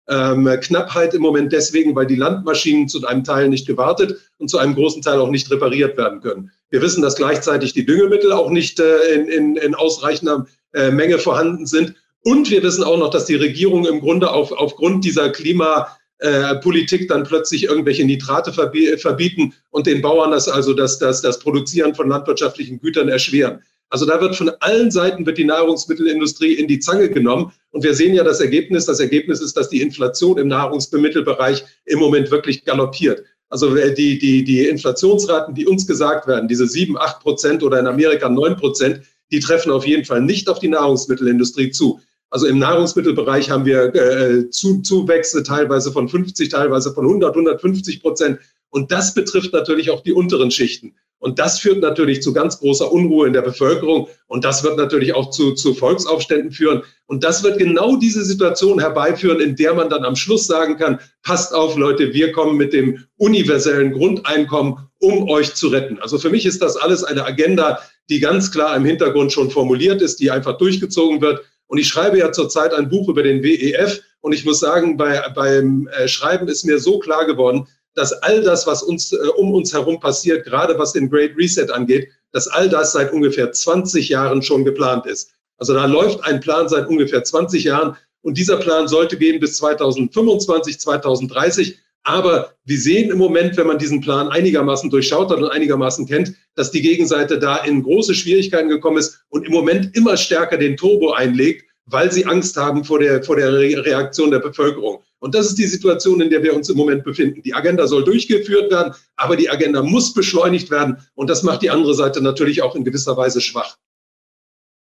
ähm, Knappheit im Moment deswegen, weil die Landmaschinen zu einem Teil nicht gewartet und zu einem großen Teil auch nicht repariert werden können. Wir wissen, dass gleichzeitig die Düngemittel auch nicht äh, in, in, in ausreichender äh, Menge vorhanden sind. Und wir wissen auch noch, dass die Regierung im Grunde auf, aufgrund dieser Klimapolitik äh, dann plötzlich irgendwelche Nitrate verbieten und den Bauern das also das, das, das Produzieren von landwirtschaftlichen Gütern erschweren. Also da wird von allen Seiten wird die Nahrungsmittelindustrie in die Zange genommen. Und wir sehen ja das Ergebnis. Das Ergebnis ist, dass die Inflation im Nahrungsmittelbereich im Moment wirklich galoppiert. Also äh, die, die, die Inflationsraten, die uns gesagt werden, diese sieben, acht Prozent oder in Amerika neun Prozent, die treffen auf jeden Fall nicht auf die Nahrungsmittelindustrie zu. Also im Nahrungsmittelbereich haben wir äh, zu, Zuwächse teilweise von 50, teilweise von 100, 150 Prozent. Und das betrifft natürlich auch die unteren Schichten. Und das führt natürlich zu ganz großer Unruhe in der Bevölkerung. Und das wird natürlich auch zu, zu Volksaufständen führen. Und das wird genau diese Situation herbeiführen, in der man dann am Schluss sagen kann, passt auf, Leute, wir kommen mit dem universellen Grundeinkommen, um euch zu retten. Also für mich ist das alles eine Agenda, die ganz klar im Hintergrund schon formuliert ist, die einfach durchgezogen wird. Und ich schreibe ja zurzeit ein Buch über den WEF. Und ich muss sagen, bei, beim äh, Schreiben ist mir so klar geworden, dass all das, was uns äh, um uns herum passiert, gerade was den Great Reset angeht, dass all das seit ungefähr 20 Jahren schon geplant ist. Also da läuft ein Plan seit ungefähr 20 Jahren und dieser Plan sollte gehen bis 2025, 2030. Aber wir sehen im Moment, wenn man diesen Plan einigermaßen durchschaut hat und einigermaßen kennt, dass die Gegenseite da in große Schwierigkeiten gekommen ist und im Moment immer stärker den Turbo einlegt, weil sie Angst haben vor der, vor der Reaktion der Bevölkerung. Und das ist die Situation, in der wir uns im Moment befinden. Die Agenda soll durchgeführt werden, aber die Agenda muss beschleunigt werden. Und das macht die andere Seite natürlich auch in gewisser Weise schwach.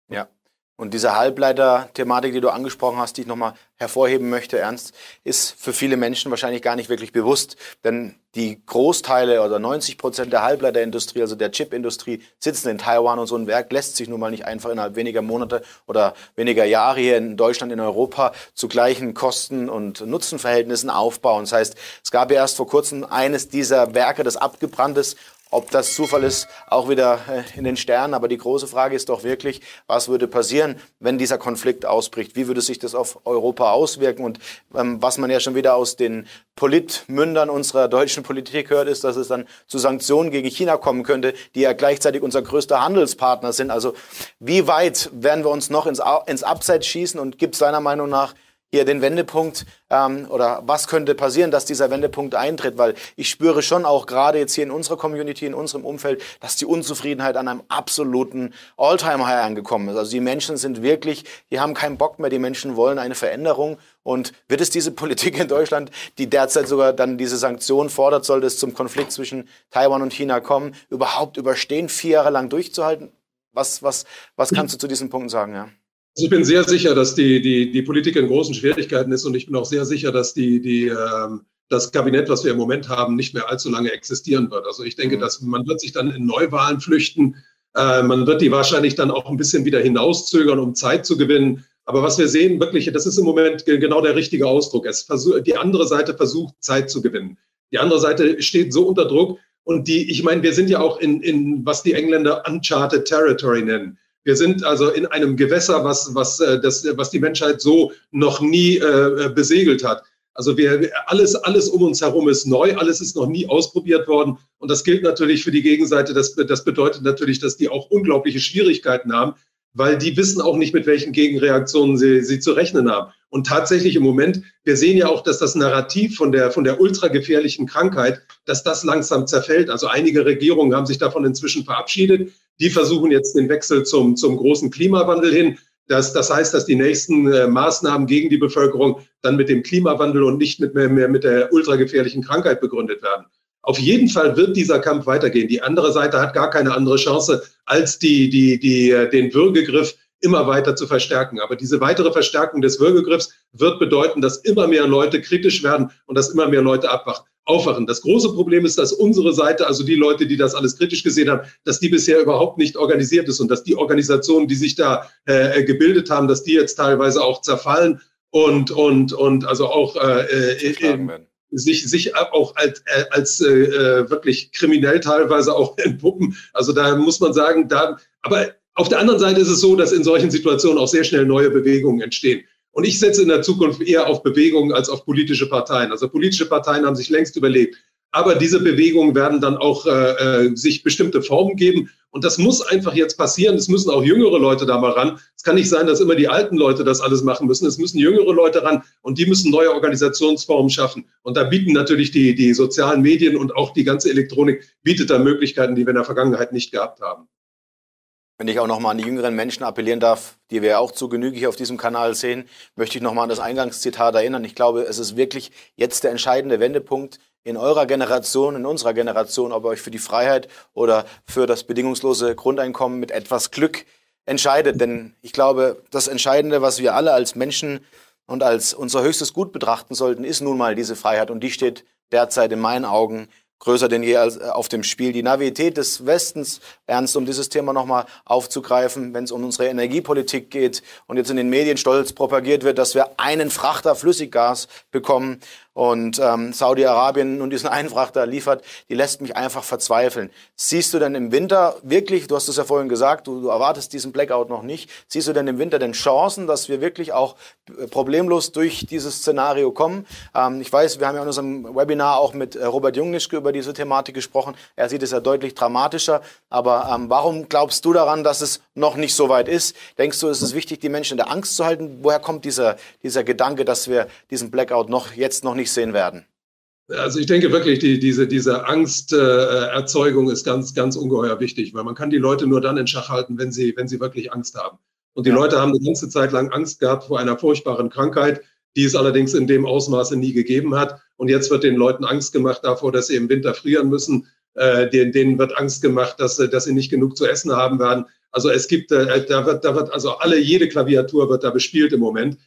Ja. Und diese Halbleiter-Thematik, die du angesprochen hast, die ich nochmal hervorheben möchte, Ernst, ist für viele Menschen wahrscheinlich gar nicht wirklich bewusst. Denn die Großteile oder 90 Prozent der Halbleiterindustrie, also der Chipindustrie, sitzen in Taiwan und so ein Werk lässt sich nun mal nicht einfach innerhalb weniger Monate oder weniger Jahre hier in Deutschland, in Europa zu gleichen Kosten- und Nutzenverhältnissen aufbauen. Das heißt, es gab ja erst vor kurzem eines dieser Werke, das abgebrannt ist ob das Zufall ist, auch wieder äh, in den Sternen. Aber die große Frage ist doch wirklich, was würde passieren, wenn dieser Konflikt ausbricht? Wie würde sich das auf Europa auswirken? Und ähm, was man ja schon wieder aus den Politmündern unserer deutschen Politik hört, ist, dass es dann zu Sanktionen gegen China kommen könnte, die ja gleichzeitig unser größter Handelspartner sind. Also wie weit werden wir uns noch ins, ins Abseits schießen? Und gibt es seiner Meinung nach hier den Wendepunkt ähm, oder was könnte passieren, dass dieser Wendepunkt eintritt? Weil ich spüre schon auch gerade jetzt hier in unserer Community, in unserem Umfeld, dass die Unzufriedenheit an einem absoluten All-Time-High angekommen ist. Also die Menschen sind wirklich, die haben keinen Bock mehr, die Menschen wollen eine Veränderung. Und wird es diese Politik in Deutschland, die derzeit sogar dann diese Sanktionen fordert, sollte es zum Konflikt zwischen Taiwan und China kommen, überhaupt überstehen, vier Jahre lang durchzuhalten? Was, was, was kannst du zu diesen Punkten sagen? Ja? Also ich bin sehr sicher, dass die, die, die Politik in großen Schwierigkeiten ist und ich bin auch sehr sicher, dass die, die, ähm, das Kabinett, was wir im Moment haben, nicht mehr allzu lange existieren wird. Also ich denke, mhm. dass man wird sich dann in Neuwahlen flüchten. Äh, man wird die wahrscheinlich dann auch ein bisschen wieder hinauszögern, um Zeit zu gewinnen. Aber was wir sehen, wirklich, das ist im Moment genau der richtige Ausdruck. Es versuch, die andere Seite versucht, Zeit zu gewinnen. Die andere Seite steht so unter Druck. Und die, ich meine, wir sind ja auch in, in was die Engländer Uncharted Territory nennen. Wir sind also in einem Gewässer, was, was, äh, das, was die Menschheit so noch nie äh, besegelt hat. Also wir, alles, alles um uns herum ist neu, alles ist noch nie ausprobiert worden. Und das gilt natürlich für die Gegenseite. Das, das bedeutet natürlich, dass die auch unglaubliche Schwierigkeiten haben, weil die wissen auch nicht, mit welchen Gegenreaktionen sie, sie zu rechnen haben. Und tatsächlich im Moment, wir sehen ja auch, dass das Narrativ von der, von der ultragefährlichen Krankheit, dass das langsam zerfällt. Also einige Regierungen haben sich davon inzwischen verabschiedet. Die versuchen jetzt den Wechsel zum, zum großen Klimawandel hin. Das, das heißt, dass die nächsten äh, Maßnahmen gegen die Bevölkerung dann mit dem Klimawandel und nicht mit mehr, mehr mit der ultragefährlichen Krankheit begründet werden. Auf jeden Fall wird dieser Kampf weitergehen. Die andere Seite hat gar keine andere Chance, als die, die, die, äh, den Würgegriff immer weiter zu verstärken. Aber diese weitere Verstärkung des Würgegriffs wird bedeuten, dass immer mehr Leute kritisch werden und dass immer mehr Leute abwachen aufwachen. Das große Problem ist, dass unsere Seite, also die Leute, die das alles kritisch gesehen haben, dass die bisher überhaupt nicht organisiert ist und dass die Organisationen, die sich da äh, gebildet haben, dass die jetzt teilweise auch zerfallen und und und also auch äh, äh, sich sich auch als äh, als äh, wirklich kriminell teilweise auch entpuppen. Also da muss man sagen, da aber auf der anderen Seite ist es so, dass in solchen Situationen auch sehr schnell neue Bewegungen entstehen. Und ich setze in der Zukunft eher auf Bewegungen als auf politische Parteien. Also politische Parteien haben sich längst überlegt. Aber diese Bewegungen werden dann auch äh, äh, sich bestimmte Formen geben. Und das muss einfach jetzt passieren. Es müssen auch jüngere Leute da mal ran. Es kann nicht sein, dass immer die alten Leute das alles machen müssen. Es müssen jüngere Leute ran und die müssen neue Organisationsformen schaffen. Und da bieten natürlich die, die sozialen Medien und auch die ganze Elektronik bietet da Möglichkeiten, die wir in der Vergangenheit nicht gehabt haben. Wenn ich auch nochmal an die jüngeren Menschen appellieren darf, die wir auch zu Genüge hier auf diesem Kanal sehen, möchte ich nochmal an das Eingangszitat erinnern. Ich glaube, es ist wirklich jetzt der entscheidende Wendepunkt in eurer Generation, in unserer Generation, ob ihr euch für die Freiheit oder für das bedingungslose Grundeinkommen mit etwas Glück entscheidet. Denn ich glaube, das Entscheidende, was wir alle als Menschen und als unser höchstes Gut betrachten sollten, ist nun mal diese Freiheit. Und die steht derzeit in meinen Augen größer denn je als äh, auf dem Spiel. Die Navität des Westens, ernst, um dieses Thema nochmal aufzugreifen, wenn es um unsere Energiepolitik geht und jetzt in den Medien stolz propagiert wird, dass wir einen Frachter Flüssiggas bekommen, und ähm, Saudi-Arabien nun diesen Einfrachter liefert, die lässt mich einfach verzweifeln. Siehst du denn im Winter wirklich, du hast es ja vorhin gesagt, du, du erwartest diesen Blackout noch nicht, siehst du denn im Winter denn Chancen, dass wir wirklich auch äh, problemlos durch dieses Szenario kommen? Ähm, ich weiß, wir haben ja in unserem Webinar auch mit äh, Robert Jungnischke über diese Thematik gesprochen. Er sieht es ja deutlich dramatischer. Aber ähm, warum glaubst du daran, dass es noch nicht so weit ist? Denkst du, es ist wichtig, die Menschen in der Angst zu halten? Woher kommt dieser, dieser Gedanke, dass wir diesen Blackout noch jetzt noch nicht nicht sehen werden? Also ich denke wirklich, die, diese, diese Angsterzeugung ist ganz, ganz ungeheuer wichtig, weil man kann die Leute nur dann in Schach halten, wenn sie, wenn sie wirklich Angst haben. Und die ja. Leute haben eine ganze Zeit lang Angst gehabt vor einer furchtbaren Krankheit, die es allerdings in dem Ausmaße nie gegeben hat. Und jetzt wird den Leuten Angst gemacht davor, dass sie im Winter frieren müssen. Äh, denen, denen wird Angst gemacht, dass, dass sie nicht genug zu essen haben werden. Also es gibt, äh, da wird, da wird also alle, jede Klaviatur wird da bespielt im Moment.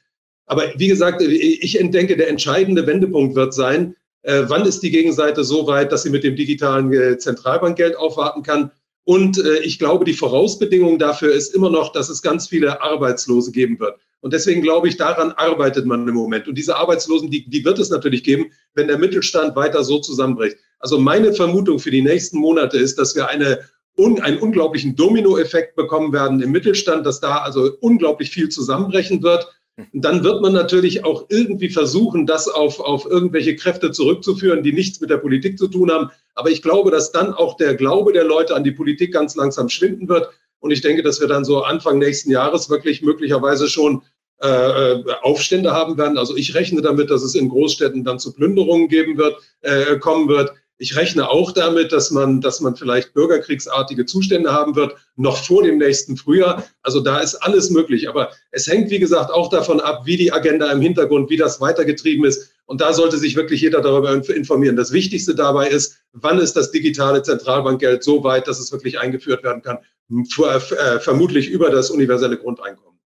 Aber wie gesagt, ich denke, der entscheidende Wendepunkt wird sein, äh, wann ist die Gegenseite so weit, dass sie mit dem digitalen äh, Zentralbankgeld aufwarten kann. Und äh, ich glaube, die Vorausbedingung dafür ist immer noch, dass es ganz viele Arbeitslose geben wird. Und deswegen glaube ich, daran arbeitet man im Moment. Und diese Arbeitslosen, die, die wird es natürlich geben, wenn der Mittelstand weiter so zusammenbricht. Also meine Vermutung für die nächsten Monate ist, dass wir eine, un, einen unglaublichen Dominoeffekt bekommen werden im Mittelstand, dass da also unglaublich viel zusammenbrechen wird dann wird man natürlich auch irgendwie versuchen, das auf, auf irgendwelche Kräfte zurückzuführen, die nichts mit der Politik zu tun haben. Aber ich glaube, dass dann auch der Glaube der Leute an die Politik ganz langsam schwinden wird. Und ich denke, dass wir dann so Anfang nächsten Jahres wirklich möglicherweise schon äh, äh Aufstände haben werden. Also ich rechne damit, dass es in Großstädten dann zu Plünderungen geben wird, äh, kommen wird. Ich rechne auch damit, dass man, dass man vielleicht bürgerkriegsartige Zustände haben wird, noch vor dem nächsten Frühjahr. Also da ist alles möglich. Aber es hängt, wie gesagt, auch davon ab, wie die Agenda im Hintergrund, wie das weitergetrieben ist. Und da sollte sich wirklich jeder darüber informieren. Das Wichtigste dabei ist, wann ist das digitale Zentralbankgeld so weit, dass es wirklich eingeführt werden kann, äh, vermutlich über das universelle Grundeinkommen.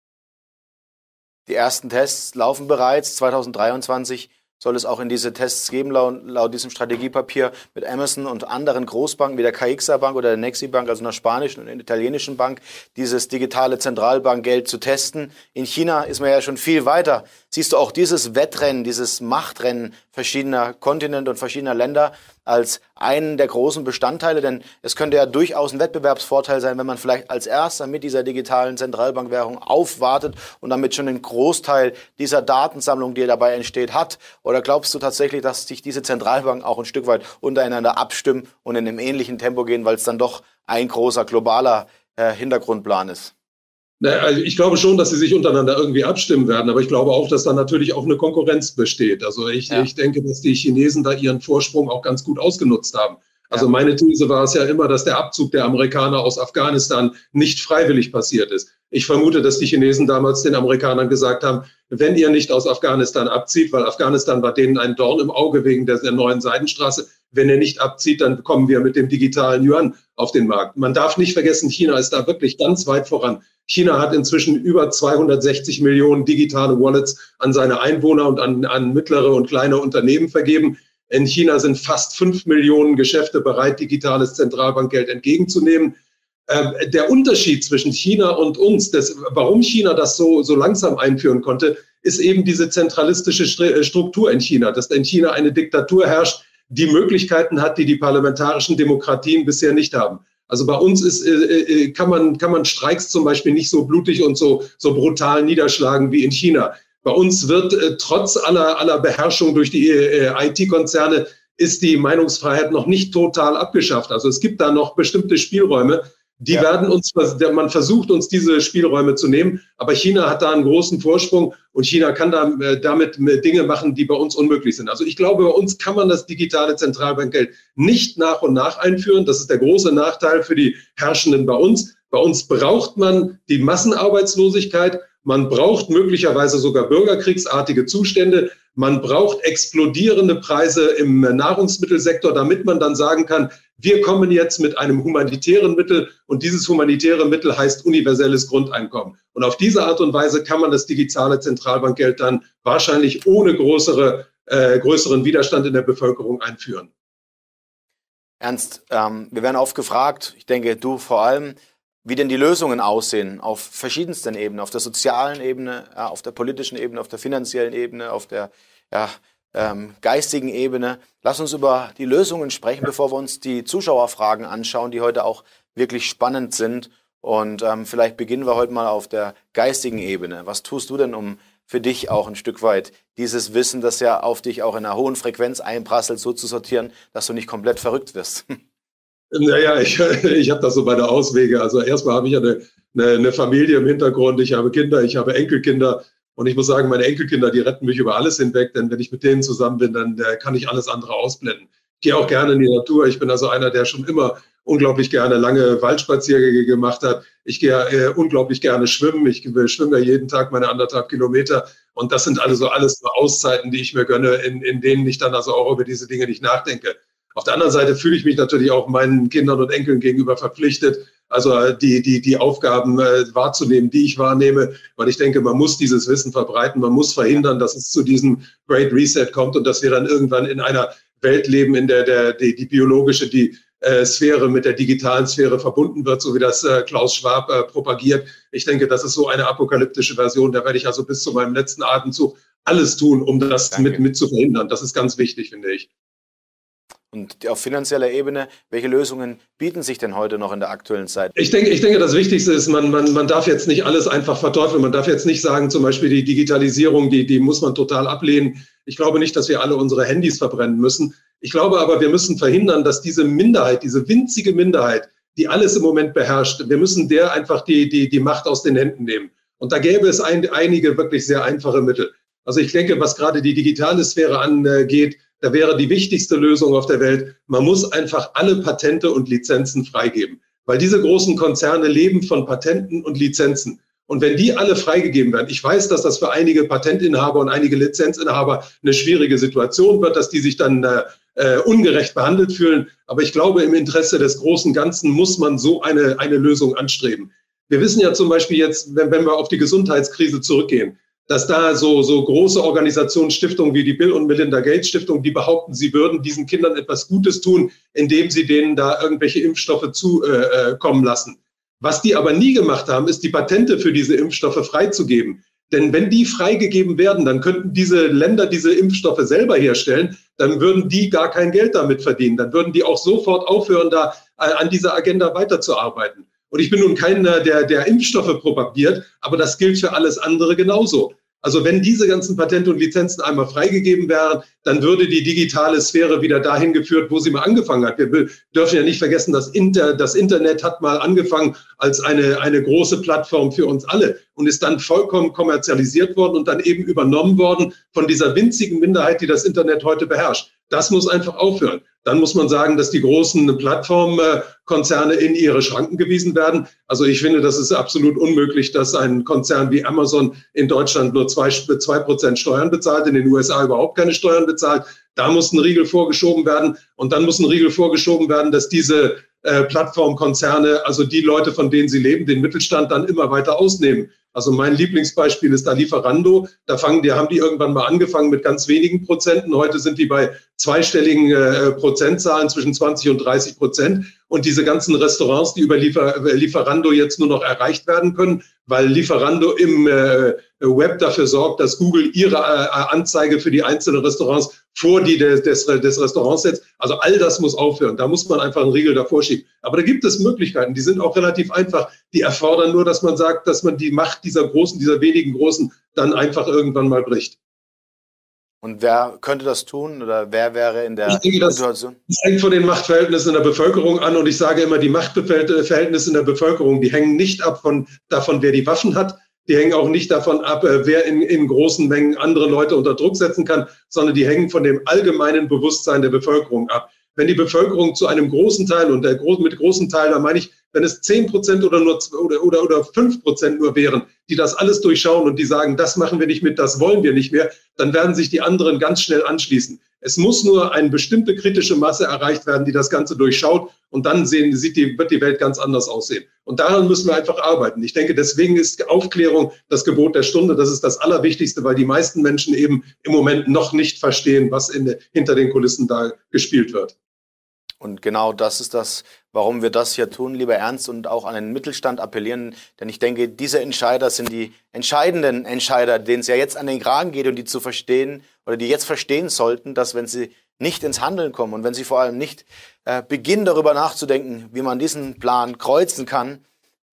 Die ersten Tests laufen bereits 2023 soll es auch in diese Tests geben, laut, laut, diesem Strategiepapier mit Amazon und anderen Großbanken wie der Caixa Bank oder der Nexi Bank, also einer spanischen und einer italienischen Bank, dieses digitale Zentralbankgeld zu testen. In China ist man ja schon viel weiter. Siehst du auch dieses Wettrennen, dieses Machtrennen verschiedener Kontinente und verschiedener Länder als einen der großen Bestandteile? Denn es könnte ja durchaus ein Wettbewerbsvorteil sein, wenn man vielleicht als erster mit dieser digitalen Zentralbankwährung aufwartet und damit schon einen Großteil dieser Datensammlung, die dabei entsteht, hat. Oder glaubst du tatsächlich, dass sich diese Zentralbanken auch ein Stück weit untereinander abstimmen und in einem ähnlichen Tempo gehen, weil es dann doch ein großer globaler äh, Hintergrundplan ist? Also ich glaube schon, dass sie sich untereinander irgendwie abstimmen werden, aber ich glaube auch, dass da natürlich auch eine Konkurrenz besteht. Also ich, ja. ich denke, dass die Chinesen da ihren Vorsprung auch ganz gut ausgenutzt haben. Also ja. meine These war es ja immer, dass der Abzug der Amerikaner aus Afghanistan nicht freiwillig passiert ist. Ich vermute, dass die Chinesen damals den Amerikanern gesagt haben, wenn ihr nicht aus Afghanistan abzieht, weil Afghanistan war denen ein Dorn im Auge wegen der, neuen Seidenstraße, Wenn er nicht abzieht, dann kommen wir mit dem digitalen Yuan auf den Markt. Man darf nicht vergessen, China ist da wirklich ganz weit voran. China hat inzwischen über 260 Millionen digitale Wallets an seine Einwohner und an, an mittlere und kleine Unternehmen vergeben. In China sind fast fünf Millionen Geschäfte bereit, digitales Zentralbankgeld entgegenzunehmen. Ähm, der Unterschied zwischen China und uns, das, warum China das so, so langsam einführen konnte, ist eben diese zentralistische äh, Struktur in China, dass in China eine Diktatur herrscht, die Möglichkeiten hat, die die parlamentarischen Demokratien bisher nicht haben. Also bei uns ist, äh, äh, kann, man, kann man Streiks zum Beispiel nicht so blutig und so, so brutal niederschlagen wie in China. Bei uns wird trotz aller, aller Beherrschung durch die IT-Konzerne ist die Meinungsfreiheit noch nicht total abgeschafft. Also es gibt da noch bestimmte Spielräume. Die ja. werden uns, man versucht uns diese Spielräume zu nehmen, aber China hat da einen großen Vorsprung und China kann da, äh, damit Dinge machen, die bei uns unmöglich sind. Also ich glaube, bei uns kann man das digitale Zentralbankgeld nicht nach und nach einführen. Das ist der große Nachteil für die Herrschenden bei uns. Bei uns braucht man die Massenarbeitslosigkeit. Man braucht möglicherweise sogar bürgerkriegsartige Zustände. Man braucht explodierende Preise im Nahrungsmittelsektor, damit man dann sagen kann, wir kommen jetzt mit einem humanitären Mittel und dieses humanitäre Mittel heißt universelles Grundeinkommen. Und auf diese Art und Weise kann man das digitale Zentralbankgeld dann wahrscheinlich ohne größere, äh, größeren Widerstand in der Bevölkerung einführen. Ernst, ähm, wir werden oft gefragt, ich denke du vor allem, wie denn die Lösungen aussehen auf verschiedensten Ebenen, auf der sozialen Ebene, auf der politischen Ebene, auf der finanziellen Ebene, auf der ja, ähm, geistigen Ebene. Lass uns über die Lösungen sprechen, bevor wir uns die Zuschauerfragen anschauen, die heute auch wirklich spannend sind. Und ähm, vielleicht beginnen wir heute mal auf der geistigen Ebene. Was tust du denn, um für dich auch ein Stück weit dieses Wissen, das ja auf dich auch in einer hohen Frequenz einprasselt, so zu sortieren, dass du nicht komplett verrückt wirst? Naja, ich, ich habe das so bei der Auswege. Also erstmal habe ich ja eine, eine, eine Familie im Hintergrund, ich habe Kinder, ich habe Enkelkinder. Und ich muss sagen, meine Enkelkinder, die retten mich über alles hinweg, denn wenn ich mit denen zusammen bin, dann äh, kann ich alles andere ausblenden. Ich gehe auch gerne in die Natur. Ich bin also einer, der schon immer unglaublich gerne lange Waldspaziergänge gemacht hat. Ich gehe äh, unglaublich gerne schwimmen. Ich schwimme jeden Tag meine anderthalb Kilometer. Und das sind also alles so Auszeiten, die ich mir gönne, in, in denen ich dann also auch über diese Dinge nicht nachdenke. Auf der anderen Seite fühle ich mich natürlich auch meinen Kindern und Enkeln gegenüber verpflichtet, also äh, die, die, die Aufgaben äh, wahrzunehmen, die ich wahrnehme, weil ich denke, man muss dieses Wissen verbreiten, man muss verhindern, dass es zu diesem Great Reset kommt und dass wir dann irgendwann in einer Welt leben, in der, der die, die biologische, die äh, Sphäre mit der digitalen Sphäre verbunden wird, so wie das äh, Klaus Schwab äh, propagiert. Ich denke, das ist so eine apokalyptische Version. Da werde ich also bis zu meinem letzten Atemzug alles tun, um das mit, mit zu verhindern. Das ist ganz wichtig, finde ich. Und auf finanzieller Ebene, welche Lösungen bieten sich denn heute noch in der aktuellen Zeit? Ich denke, ich denke das Wichtigste ist, man, man, man darf jetzt nicht alles einfach verteufeln. Man darf jetzt nicht sagen, zum Beispiel die Digitalisierung, die, die muss man total ablehnen. Ich glaube nicht, dass wir alle unsere Handys verbrennen müssen. Ich glaube aber, wir müssen verhindern, dass diese Minderheit, diese winzige Minderheit, die alles im Moment beherrscht, wir müssen der einfach die, die, die Macht aus den Händen nehmen. Und da gäbe es ein, einige wirklich sehr einfache Mittel. Also ich denke, was gerade die digitale Sphäre angeht, da wäre die wichtigste Lösung auf der Welt, man muss einfach alle Patente und Lizenzen freigeben. Weil diese großen Konzerne leben von Patenten und Lizenzen. Und wenn die alle freigegeben werden, ich weiß, dass das für einige Patentinhaber und einige Lizenzinhaber eine schwierige Situation wird, dass die sich dann äh, äh, ungerecht behandelt fühlen. Aber ich glaube, im Interesse des großen Ganzen muss man so eine, eine Lösung anstreben. Wir wissen ja zum Beispiel jetzt, wenn, wenn wir auf die Gesundheitskrise zurückgehen, dass da so, so große Organisationen, Stiftungen wie die Bill und Melinda Gates Stiftung, die behaupten, sie würden diesen Kindern etwas Gutes tun, indem sie denen da irgendwelche Impfstoffe zukommen äh, lassen. Was die aber nie gemacht haben, ist die Patente für diese Impfstoffe freizugeben. Denn wenn die freigegeben werden, dann könnten diese Länder diese Impfstoffe selber herstellen, dann würden die gar kein Geld damit verdienen. Dann würden die auch sofort aufhören, da äh, an dieser Agenda weiterzuarbeiten. Und ich bin nun keiner, der, der Impfstoffe propagiert, aber das gilt für alles andere genauso. Also wenn diese ganzen Patente und Lizenzen einmal freigegeben wären, dann würde die digitale Sphäre wieder dahin geführt, wo sie mal angefangen hat. Wir dürfen ja nicht vergessen, dass Inter, das Internet hat mal angefangen als eine, eine große Plattform für uns alle und ist dann vollkommen kommerzialisiert worden und dann eben übernommen worden von dieser winzigen Minderheit, die das Internet heute beherrscht. Das muss einfach aufhören. Dann muss man sagen, dass die großen Plattformkonzerne in ihre Schranken gewiesen werden. Also ich finde, das ist absolut unmöglich, dass ein Konzern wie Amazon in Deutschland nur zwei, zwei Prozent Steuern bezahlt, in den USA überhaupt keine Steuern bezahlt. Da muss ein Riegel vorgeschoben werden und dann muss ein Riegel vorgeschoben werden, dass diese äh, Plattformkonzerne, also die Leute, von denen sie leben, den Mittelstand dann immer weiter ausnehmen. Also mein Lieblingsbeispiel ist da Lieferando. Da fangen die, haben die irgendwann mal angefangen mit ganz wenigen Prozenten. Heute sind die bei zweistelligen äh, Prozentzahlen zwischen 20 und 30 Prozent. Und diese ganzen Restaurants, die über Liefer, Lieferando jetzt nur noch erreicht werden können, weil Lieferando im äh, Web dafür sorgt, dass Google ihre äh, Anzeige für die einzelnen Restaurants vor die des, des, des Restaurants setzt. Also all das muss aufhören. Da muss man einfach einen Riegel davor schieben. Aber da gibt es Möglichkeiten, die sind auch relativ einfach. Die erfordern nur, dass man sagt, dass man die Macht dieser großen, dieser wenigen Großen dann einfach irgendwann mal bricht. Und wer könnte das tun oder wer wäre in der denke, das, Situation? Das hängt von den Machtverhältnissen in der Bevölkerung an und ich sage immer, die Machtverhältnisse in der Bevölkerung, die hängen nicht ab von, davon, wer die Waffen hat, die hängen auch nicht davon ab, äh, wer in, in großen Mengen andere Leute unter Druck setzen kann, sondern die hängen von dem allgemeinen Bewusstsein der Bevölkerung ab wenn die Bevölkerung zu einem großen Teil, und der, mit großen Teil, da meine ich, wenn es zehn Prozent oder nur oder, oder, oder fünf Prozent nur wären, die das alles durchschauen und die sagen, das machen wir nicht mit, das wollen wir nicht mehr, dann werden sich die anderen ganz schnell anschließen. Es muss nur eine bestimmte kritische Masse erreicht werden, die das Ganze durchschaut und dann sehen, sieht die, wird die Welt ganz anders aussehen. Und daran müssen wir einfach arbeiten. Ich denke, deswegen ist Aufklärung das Gebot der Stunde. Das ist das Allerwichtigste, weil die meisten Menschen eben im Moment noch nicht verstehen, was in, hinter den Kulissen da gespielt wird. Und genau das ist das, warum wir das hier tun, lieber Ernst, und auch an den Mittelstand appellieren. Denn ich denke, diese Entscheider sind die entscheidenden Entscheider, denen es ja jetzt an den Kragen geht und die zu verstehen oder die jetzt verstehen sollten, dass wenn sie nicht ins Handeln kommen und wenn sie vor allem nicht äh, beginnen darüber nachzudenken, wie man diesen Plan kreuzen kann,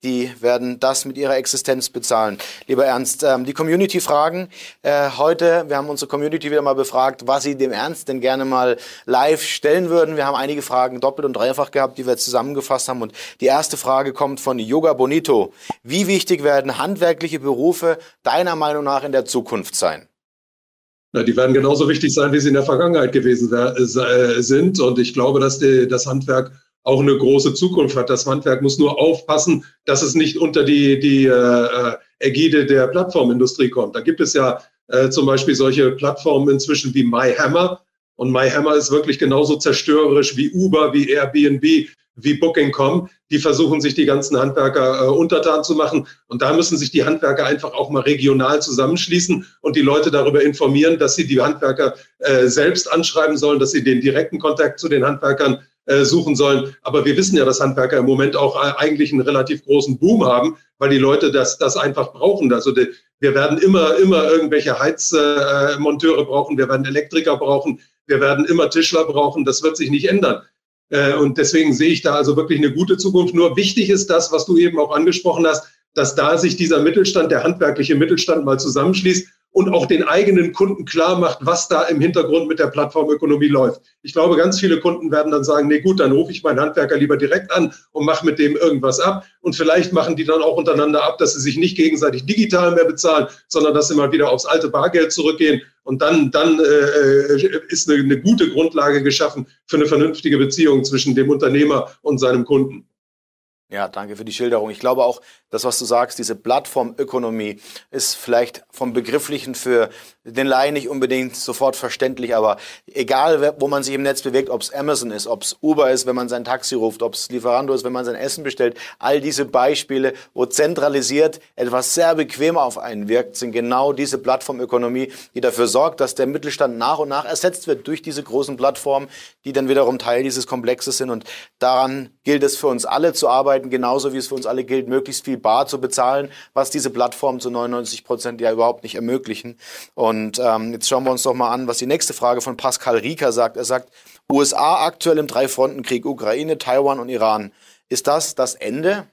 die werden das mit ihrer Existenz bezahlen. Lieber Ernst, ähm, die Community-Fragen äh, heute, wir haben unsere Community wieder mal befragt, was sie dem Ernst denn gerne mal live stellen würden. Wir haben einige Fragen doppelt und dreifach gehabt, die wir zusammengefasst haben. Und die erste Frage kommt von Yoga Bonito. Wie wichtig werden handwerkliche Berufe deiner Meinung nach in der Zukunft sein? Na, die werden genauso wichtig sein, wie sie in der Vergangenheit gewesen äh, sind. Und ich glaube, dass die, das Handwerk auch eine große Zukunft hat. Das Handwerk muss nur aufpassen, dass es nicht unter die, die äh, Ägide der Plattformindustrie kommt. Da gibt es ja äh, zum Beispiel solche Plattformen inzwischen wie MyHammer. Und MyHammer ist wirklich genauso zerstörerisch wie Uber, wie Airbnb, wie Booking.com. Die versuchen sich die ganzen Handwerker äh, untertan zu machen. Und da müssen sich die Handwerker einfach auch mal regional zusammenschließen und die Leute darüber informieren, dass sie die Handwerker äh, selbst anschreiben sollen, dass sie den direkten Kontakt zu den Handwerkern äh, suchen sollen. Aber wir wissen ja, dass Handwerker im Moment auch äh, eigentlich einen relativ großen Boom haben, weil die Leute das, das einfach brauchen. Also die, wir werden immer, immer irgendwelche Heizmonteure äh, brauchen, wir werden Elektriker brauchen, wir werden immer Tischler brauchen. Das wird sich nicht ändern. Und deswegen sehe ich da also wirklich eine gute Zukunft. Nur wichtig ist das, was du eben auch angesprochen hast, dass da sich dieser Mittelstand, der handwerkliche Mittelstand mal zusammenschließt und auch den eigenen Kunden klar macht, was da im Hintergrund mit der Plattformökonomie läuft. Ich glaube, ganz viele Kunden werden dann sagen, nee gut, dann rufe ich meinen Handwerker lieber direkt an und mache mit dem irgendwas ab. Und vielleicht machen die dann auch untereinander ab, dass sie sich nicht gegenseitig digital mehr bezahlen, sondern dass sie mal wieder aufs alte Bargeld zurückgehen. Und dann, dann äh, ist eine, eine gute Grundlage geschaffen für eine vernünftige Beziehung zwischen dem Unternehmer und seinem Kunden. Ja, danke für die Schilderung. Ich glaube auch, das, was du sagst, diese Plattformökonomie ist vielleicht vom Begrifflichen für den Laien nicht unbedingt sofort verständlich, aber egal, wo man sich im Netz bewegt, ob es Amazon ist, ob es Uber ist, wenn man sein Taxi ruft, ob es Lieferando ist, wenn man sein Essen bestellt, all diese Beispiele, wo zentralisiert etwas sehr bequem auf einen wirkt, sind genau diese Plattformökonomie, die dafür sorgt, dass der Mittelstand nach und nach ersetzt wird durch diese großen Plattformen, die dann wiederum Teil dieses Komplexes sind. Und daran gilt es für uns alle zu arbeiten, genauso wie es für uns alle gilt, möglichst viel bar zu bezahlen, was diese Plattformen zu 99 Prozent ja überhaupt nicht ermöglichen. Und ähm, jetzt schauen wir uns doch mal an, was die nächste Frage von Pascal Rieker sagt. Er sagt, USA aktuell im Drei-Fronten-Krieg, Ukraine, Taiwan und Iran. Ist das das Ende?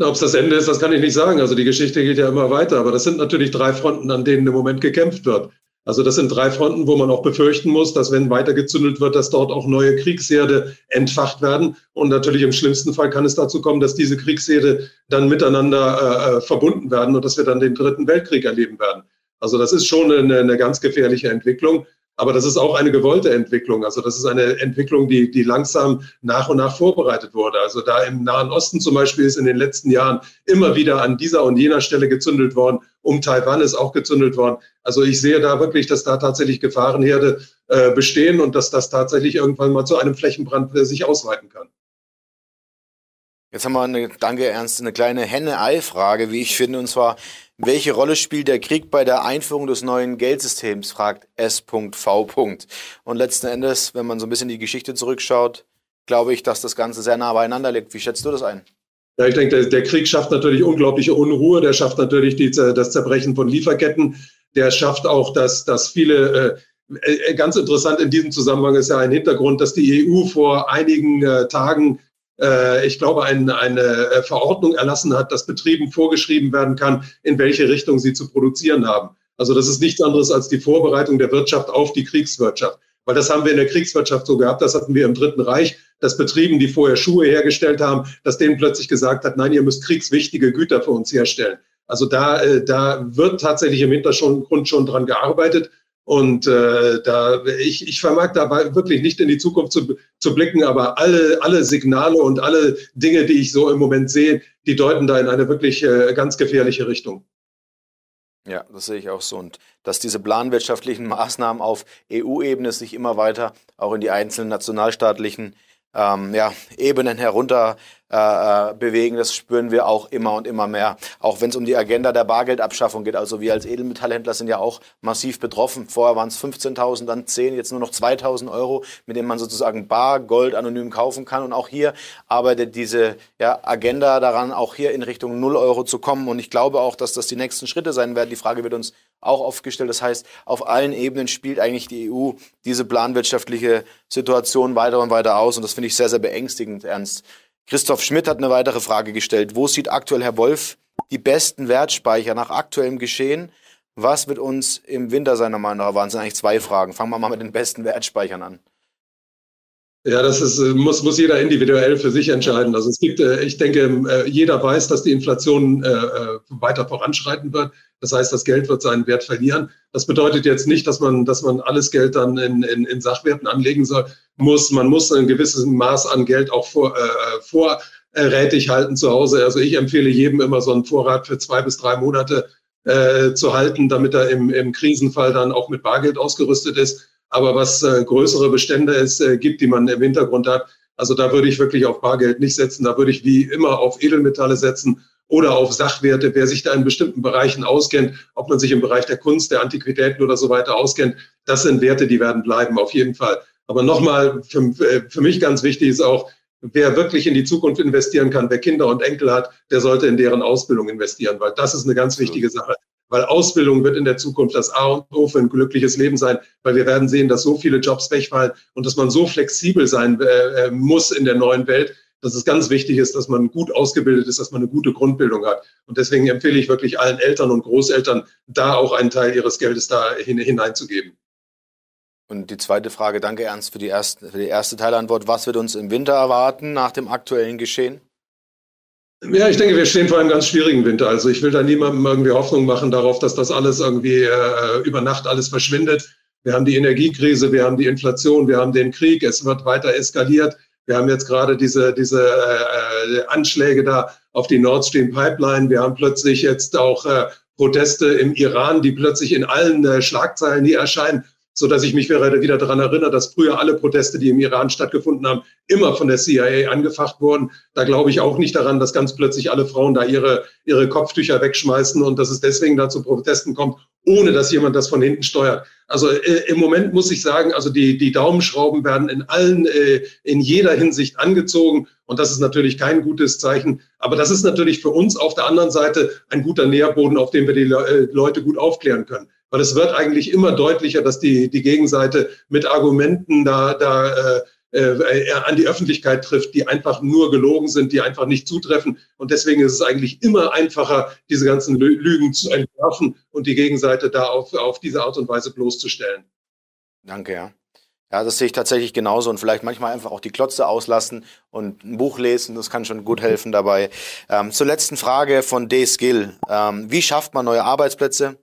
Ob es das Ende ist, das kann ich nicht sagen. Also die Geschichte geht ja immer weiter. Aber das sind natürlich drei Fronten, an denen im Moment gekämpft wird. Also das sind drei Fronten, wo man auch befürchten muss, dass wenn weiter gezündelt wird, dass dort auch neue Kriegsherde entfacht werden. Und natürlich im schlimmsten Fall kann es dazu kommen, dass diese Kriegsherde dann miteinander äh, äh, verbunden werden und dass wir dann den dritten Weltkrieg erleben werden. Also das ist schon eine, eine ganz gefährliche Entwicklung. Aber das ist auch eine gewollte Entwicklung. Also das ist eine Entwicklung, die, die langsam nach und nach vorbereitet wurde. Also da im Nahen Osten zum Beispiel ist in den letzten Jahren immer wieder an dieser und jener Stelle gezündelt worden, um Taiwan ist auch gezündelt worden. Also ich sehe da wirklich, dass da tatsächlich Gefahrenherde äh, bestehen und dass das tatsächlich irgendwann mal zu einem Flächenbrand äh, sich ausweiten kann. Jetzt haben wir eine, danke Ernst, eine kleine Henne-Ei-Frage, wie ich finde, und zwar, welche Rolle spielt der Krieg bei der Einführung des neuen Geldsystems, fragt S.V. Und letzten Endes, wenn man so ein bisschen die Geschichte zurückschaut, glaube ich, dass das Ganze sehr nah beieinander liegt. Wie schätzt du das ein? Ja, ich denke, der, der Krieg schafft natürlich unglaubliche Unruhe, der schafft natürlich die, das Zerbrechen von Lieferketten, der schafft auch, dass, dass viele, äh, äh ganz interessant in diesem Zusammenhang ist ja ein Hintergrund, dass die EU vor einigen äh, Tagen ich glaube, ein, eine äh, Verordnung erlassen hat, dass Betrieben vorgeschrieben werden kann, in welche Richtung sie zu produzieren haben. Also das ist nichts anderes als die Vorbereitung der Wirtschaft auf die Kriegswirtschaft. Weil das haben wir in der Kriegswirtschaft so gehabt, das hatten wir im Dritten Reich, dass Betrieben, die vorher Schuhe hergestellt haben, dass denen plötzlich gesagt hat, nein, ihr müsst kriegswichtige Güter für uns herstellen. Also da, äh, da wird tatsächlich im Hintergrund schon dran gearbeitet. Und äh, da ich, ich vermag dabei wirklich nicht in die Zukunft zu, zu blicken, aber alle, alle Signale und alle Dinge, die ich so im Moment sehe, die deuten da in eine wirklich äh, ganz gefährliche Richtung. Ja, das sehe ich auch so. Und dass diese planwirtschaftlichen Maßnahmen auf EU-Ebene sich immer weiter auch in die einzelnen nationalstaatlichen ähm, ja, Ebenen herunter äh, äh, bewegen. Das spüren wir auch immer und immer mehr. Auch wenn es um die Agenda der Bargeldabschaffung geht. Also wir als Edelmetallhändler sind ja auch massiv betroffen. Vorher waren es 15.000, dann 10, jetzt nur noch 2.000 Euro, mit denen man sozusagen Bargold anonym kaufen kann. Und auch hier arbeitet diese ja, Agenda daran, auch hier in Richtung 0 Euro zu kommen. Und ich glaube auch, dass das die nächsten Schritte sein werden. Die Frage wird uns auch aufgestellt. Das heißt, auf allen Ebenen spielt eigentlich die EU diese planwirtschaftliche Situation weiter und weiter aus. Und das finde ich sehr, sehr beängstigend, Ernst. Christoph Schmidt hat eine weitere Frage gestellt. Wo sieht aktuell Herr Wolf die besten Wertspeicher nach aktuellem Geschehen? Was wird uns im Winter seiner Meinung nach waren? Es sind eigentlich zwei Fragen. Fangen wir mal mit den besten Wertspeichern an. Ja, das ist, äh, muss, muss jeder individuell für sich entscheiden. Also es gibt, äh, ich denke, äh, jeder weiß, dass die Inflation weiter voranschreiten wird. Das heißt, das Geld wird seinen Wert verlieren. Das bedeutet jetzt nicht, dass man, dass man alles Geld dann in, in, in Sachwerten anlegen soll, muss. Man muss ein gewisses Maß an Geld auch vor, äh, vorrätig halten zu Hause. Also ich empfehle jedem immer so einen Vorrat für zwei bis drei Monate äh, zu halten, damit er im, im Krisenfall dann auch mit Bargeld ausgerüstet ist. Aber was äh, größere Bestände es äh, gibt, die man im Hintergrund hat, also da würde ich wirklich auf Bargeld nicht setzen. Da würde ich wie immer auf Edelmetalle setzen oder auf Sachwerte. Wer sich da in bestimmten Bereichen auskennt, ob man sich im Bereich der Kunst, der Antiquitäten oder so weiter auskennt, das sind Werte, die werden bleiben, auf jeden Fall. Aber nochmal, für, äh, für mich ganz wichtig ist auch, wer wirklich in die Zukunft investieren kann, wer Kinder und Enkel hat, der sollte in deren Ausbildung investieren, weil das ist eine ganz wichtige Sache. Weil Ausbildung wird in der Zukunft das A und O für ein glückliches Leben sein, weil wir werden sehen, dass so viele Jobs wegfallen und dass man so flexibel sein äh, äh muss in der neuen Welt, dass es ganz wichtig ist, dass man gut ausgebildet ist, dass man eine gute Grundbildung hat. Und deswegen empfehle ich wirklich allen Eltern und Großeltern, da auch einen Teil ihres Geldes da hineinzugeben. Und die zweite Frage, danke Ernst für die erste, für die erste Teilantwort. Was wird uns im Winter erwarten nach dem aktuellen Geschehen? Ja, ich denke, wir stehen vor einem ganz schwierigen Winter. Also ich will da niemandem irgendwie Hoffnung machen darauf, dass das alles irgendwie äh, über Nacht alles verschwindet. Wir haben die Energiekrise, wir haben die Inflation, wir haben den Krieg, es wird weiter eskaliert. Wir haben jetzt gerade diese, diese äh, äh, Anschläge da auf die Nord Stream Pipeline. Wir haben plötzlich jetzt auch äh, Proteste im Iran, die plötzlich in allen äh, Schlagzeilen hier erscheinen, so dass ich mich wieder daran erinnere, dass früher alle Proteste, die im Iran stattgefunden haben, immer von der CIA angefacht wurden. Da glaube ich auch nicht daran, dass ganz plötzlich alle Frauen da ihre, ihre Kopftücher wegschmeißen und dass es deswegen da zu Protesten kommt, ohne dass jemand das von hinten steuert. Also äh, im Moment muss ich sagen, also die, die Daumenschrauben werden in allen, äh, in jeder Hinsicht angezogen. Und das ist natürlich kein gutes Zeichen. Aber das ist natürlich für uns auf der anderen Seite ein guter Nährboden, auf dem wir die Le äh, Leute gut aufklären können. Weil es wird eigentlich immer deutlicher, dass die, die Gegenseite mit Argumenten da, da äh, äh, an die Öffentlichkeit trifft, die einfach nur gelogen sind, die einfach nicht zutreffen. Und deswegen ist es eigentlich immer einfacher, diese ganzen Lügen zu entwerfen und die Gegenseite da auf, auf diese Art und Weise bloßzustellen. Danke, ja. Ja, das sehe ich tatsächlich genauso und vielleicht manchmal einfach auch die Klotze auslassen und ein Buch lesen, das kann schon gut helfen dabei. Ähm, zur letzten Frage von D-Skill. Ähm, wie schafft man neue Arbeitsplätze,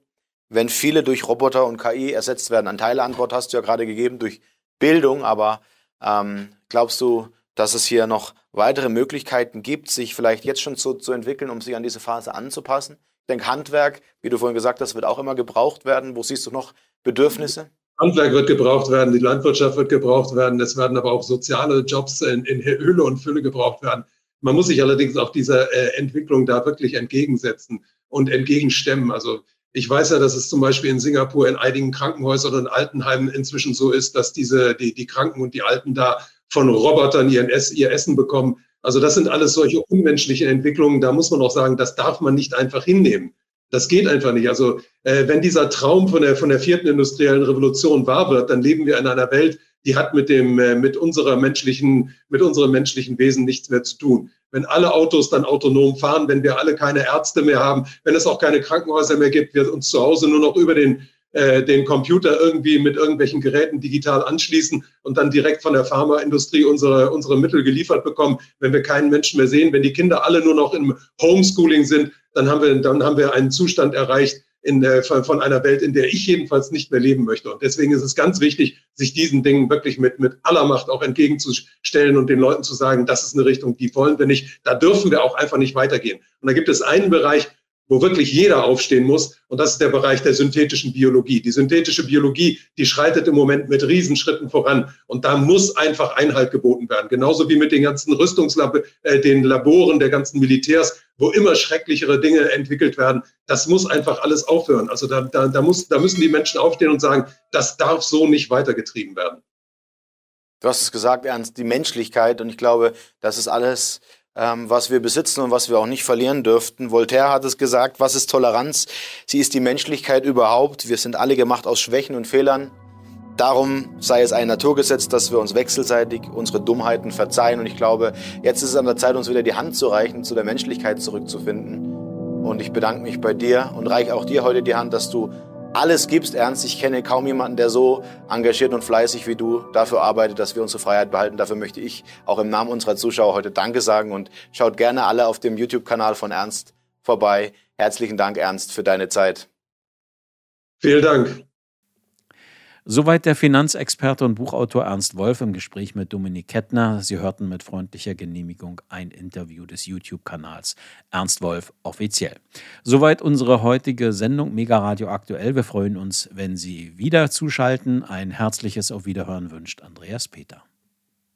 wenn viele durch Roboter und KI ersetzt werden? Ein Teileantwort hast du ja gerade gegeben durch Bildung, aber ähm, glaubst du, dass es hier noch weitere Möglichkeiten gibt, sich vielleicht jetzt schon zu, zu entwickeln, um sich an diese Phase anzupassen? Ich denke, Handwerk, wie du vorhin gesagt hast, wird auch immer gebraucht werden. Wo siehst du noch Bedürfnisse? Handwerk wird gebraucht werden, die Landwirtschaft wird gebraucht werden, es werden aber auch soziale Jobs in, in Höhle und Fülle gebraucht werden. Man muss sich allerdings auch dieser äh, Entwicklung da wirklich entgegensetzen und entgegenstemmen. Also ich weiß ja, dass es zum Beispiel in Singapur in einigen Krankenhäusern und Altenheimen inzwischen so ist, dass diese, die, die Kranken und die Alten da von Robotern ihren ihr Essen bekommen. Also das sind alles solche unmenschliche Entwicklungen. Da muss man auch sagen, das darf man nicht einfach hinnehmen. Das geht einfach nicht. Also äh, wenn dieser Traum von der, von der vierten industriellen Revolution wahr wird, dann leben wir in einer Welt, die hat mit dem, äh, mit unserer menschlichen, mit unserem menschlichen Wesen nichts mehr zu tun. Wenn alle Autos dann autonom fahren, wenn wir alle keine Ärzte mehr haben, wenn es auch keine Krankenhäuser mehr gibt, wir uns zu Hause nur noch über den äh, den Computer irgendwie mit irgendwelchen Geräten digital anschließen und dann direkt von der Pharmaindustrie unsere, unsere Mittel geliefert bekommen, wenn wir keinen Menschen mehr sehen, wenn die Kinder alle nur noch im Homeschooling sind, dann haben wir, dann haben wir einen Zustand erreicht in der, von einer Welt, in der ich jedenfalls nicht mehr leben möchte. Und deswegen ist es ganz wichtig, sich diesen Dingen wirklich mit, mit aller Macht auch entgegenzustellen und den Leuten zu sagen, das ist eine Richtung, die wollen wir nicht. Da dürfen wir auch einfach nicht weitergehen. Und da gibt es einen Bereich, wo wirklich jeder aufstehen muss. Und das ist der Bereich der synthetischen Biologie. Die synthetische Biologie, die schreitet im Moment mit Riesenschritten voran. Und da muss einfach Einhalt geboten werden. Genauso wie mit den ganzen Rüstungslaboren, äh, den Laboren der ganzen Militärs, wo immer schrecklichere Dinge entwickelt werden. Das muss einfach alles aufhören. Also da, da, da, muss, da müssen die Menschen aufstehen und sagen, das darf so nicht weitergetrieben werden. Du hast es gesagt, Ernst, die Menschlichkeit. Und ich glaube, das ist alles ähm, was wir besitzen und was wir auch nicht verlieren dürften. Voltaire hat es gesagt, was ist Toleranz? Sie ist die Menschlichkeit überhaupt. Wir sind alle gemacht aus Schwächen und Fehlern. Darum sei es ein Naturgesetz, dass wir uns wechselseitig unsere Dummheiten verzeihen. Und ich glaube, jetzt ist es an der Zeit, uns wieder die Hand zu reichen, zu der Menschlichkeit zurückzufinden. Und ich bedanke mich bei dir und reiche auch dir heute die Hand, dass du alles gibst, Ernst. Ich kenne kaum jemanden, der so engagiert und fleißig wie du dafür arbeitet, dass wir unsere Freiheit behalten. Dafür möchte ich auch im Namen unserer Zuschauer heute Danke sagen und schaut gerne alle auf dem YouTube-Kanal von Ernst vorbei. Herzlichen Dank, Ernst, für deine Zeit. Vielen Dank. Soweit der Finanzexperte und Buchautor Ernst Wolf im Gespräch mit Dominik Kettner. Sie hörten mit freundlicher Genehmigung ein Interview des YouTube-Kanals Ernst Wolf offiziell. Soweit unsere heutige Sendung Mega Radio Aktuell. Wir freuen uns, wenn Sie wieder zuschalten. Ein herzliches Auf Wiederhören wünscht Andreas Peter.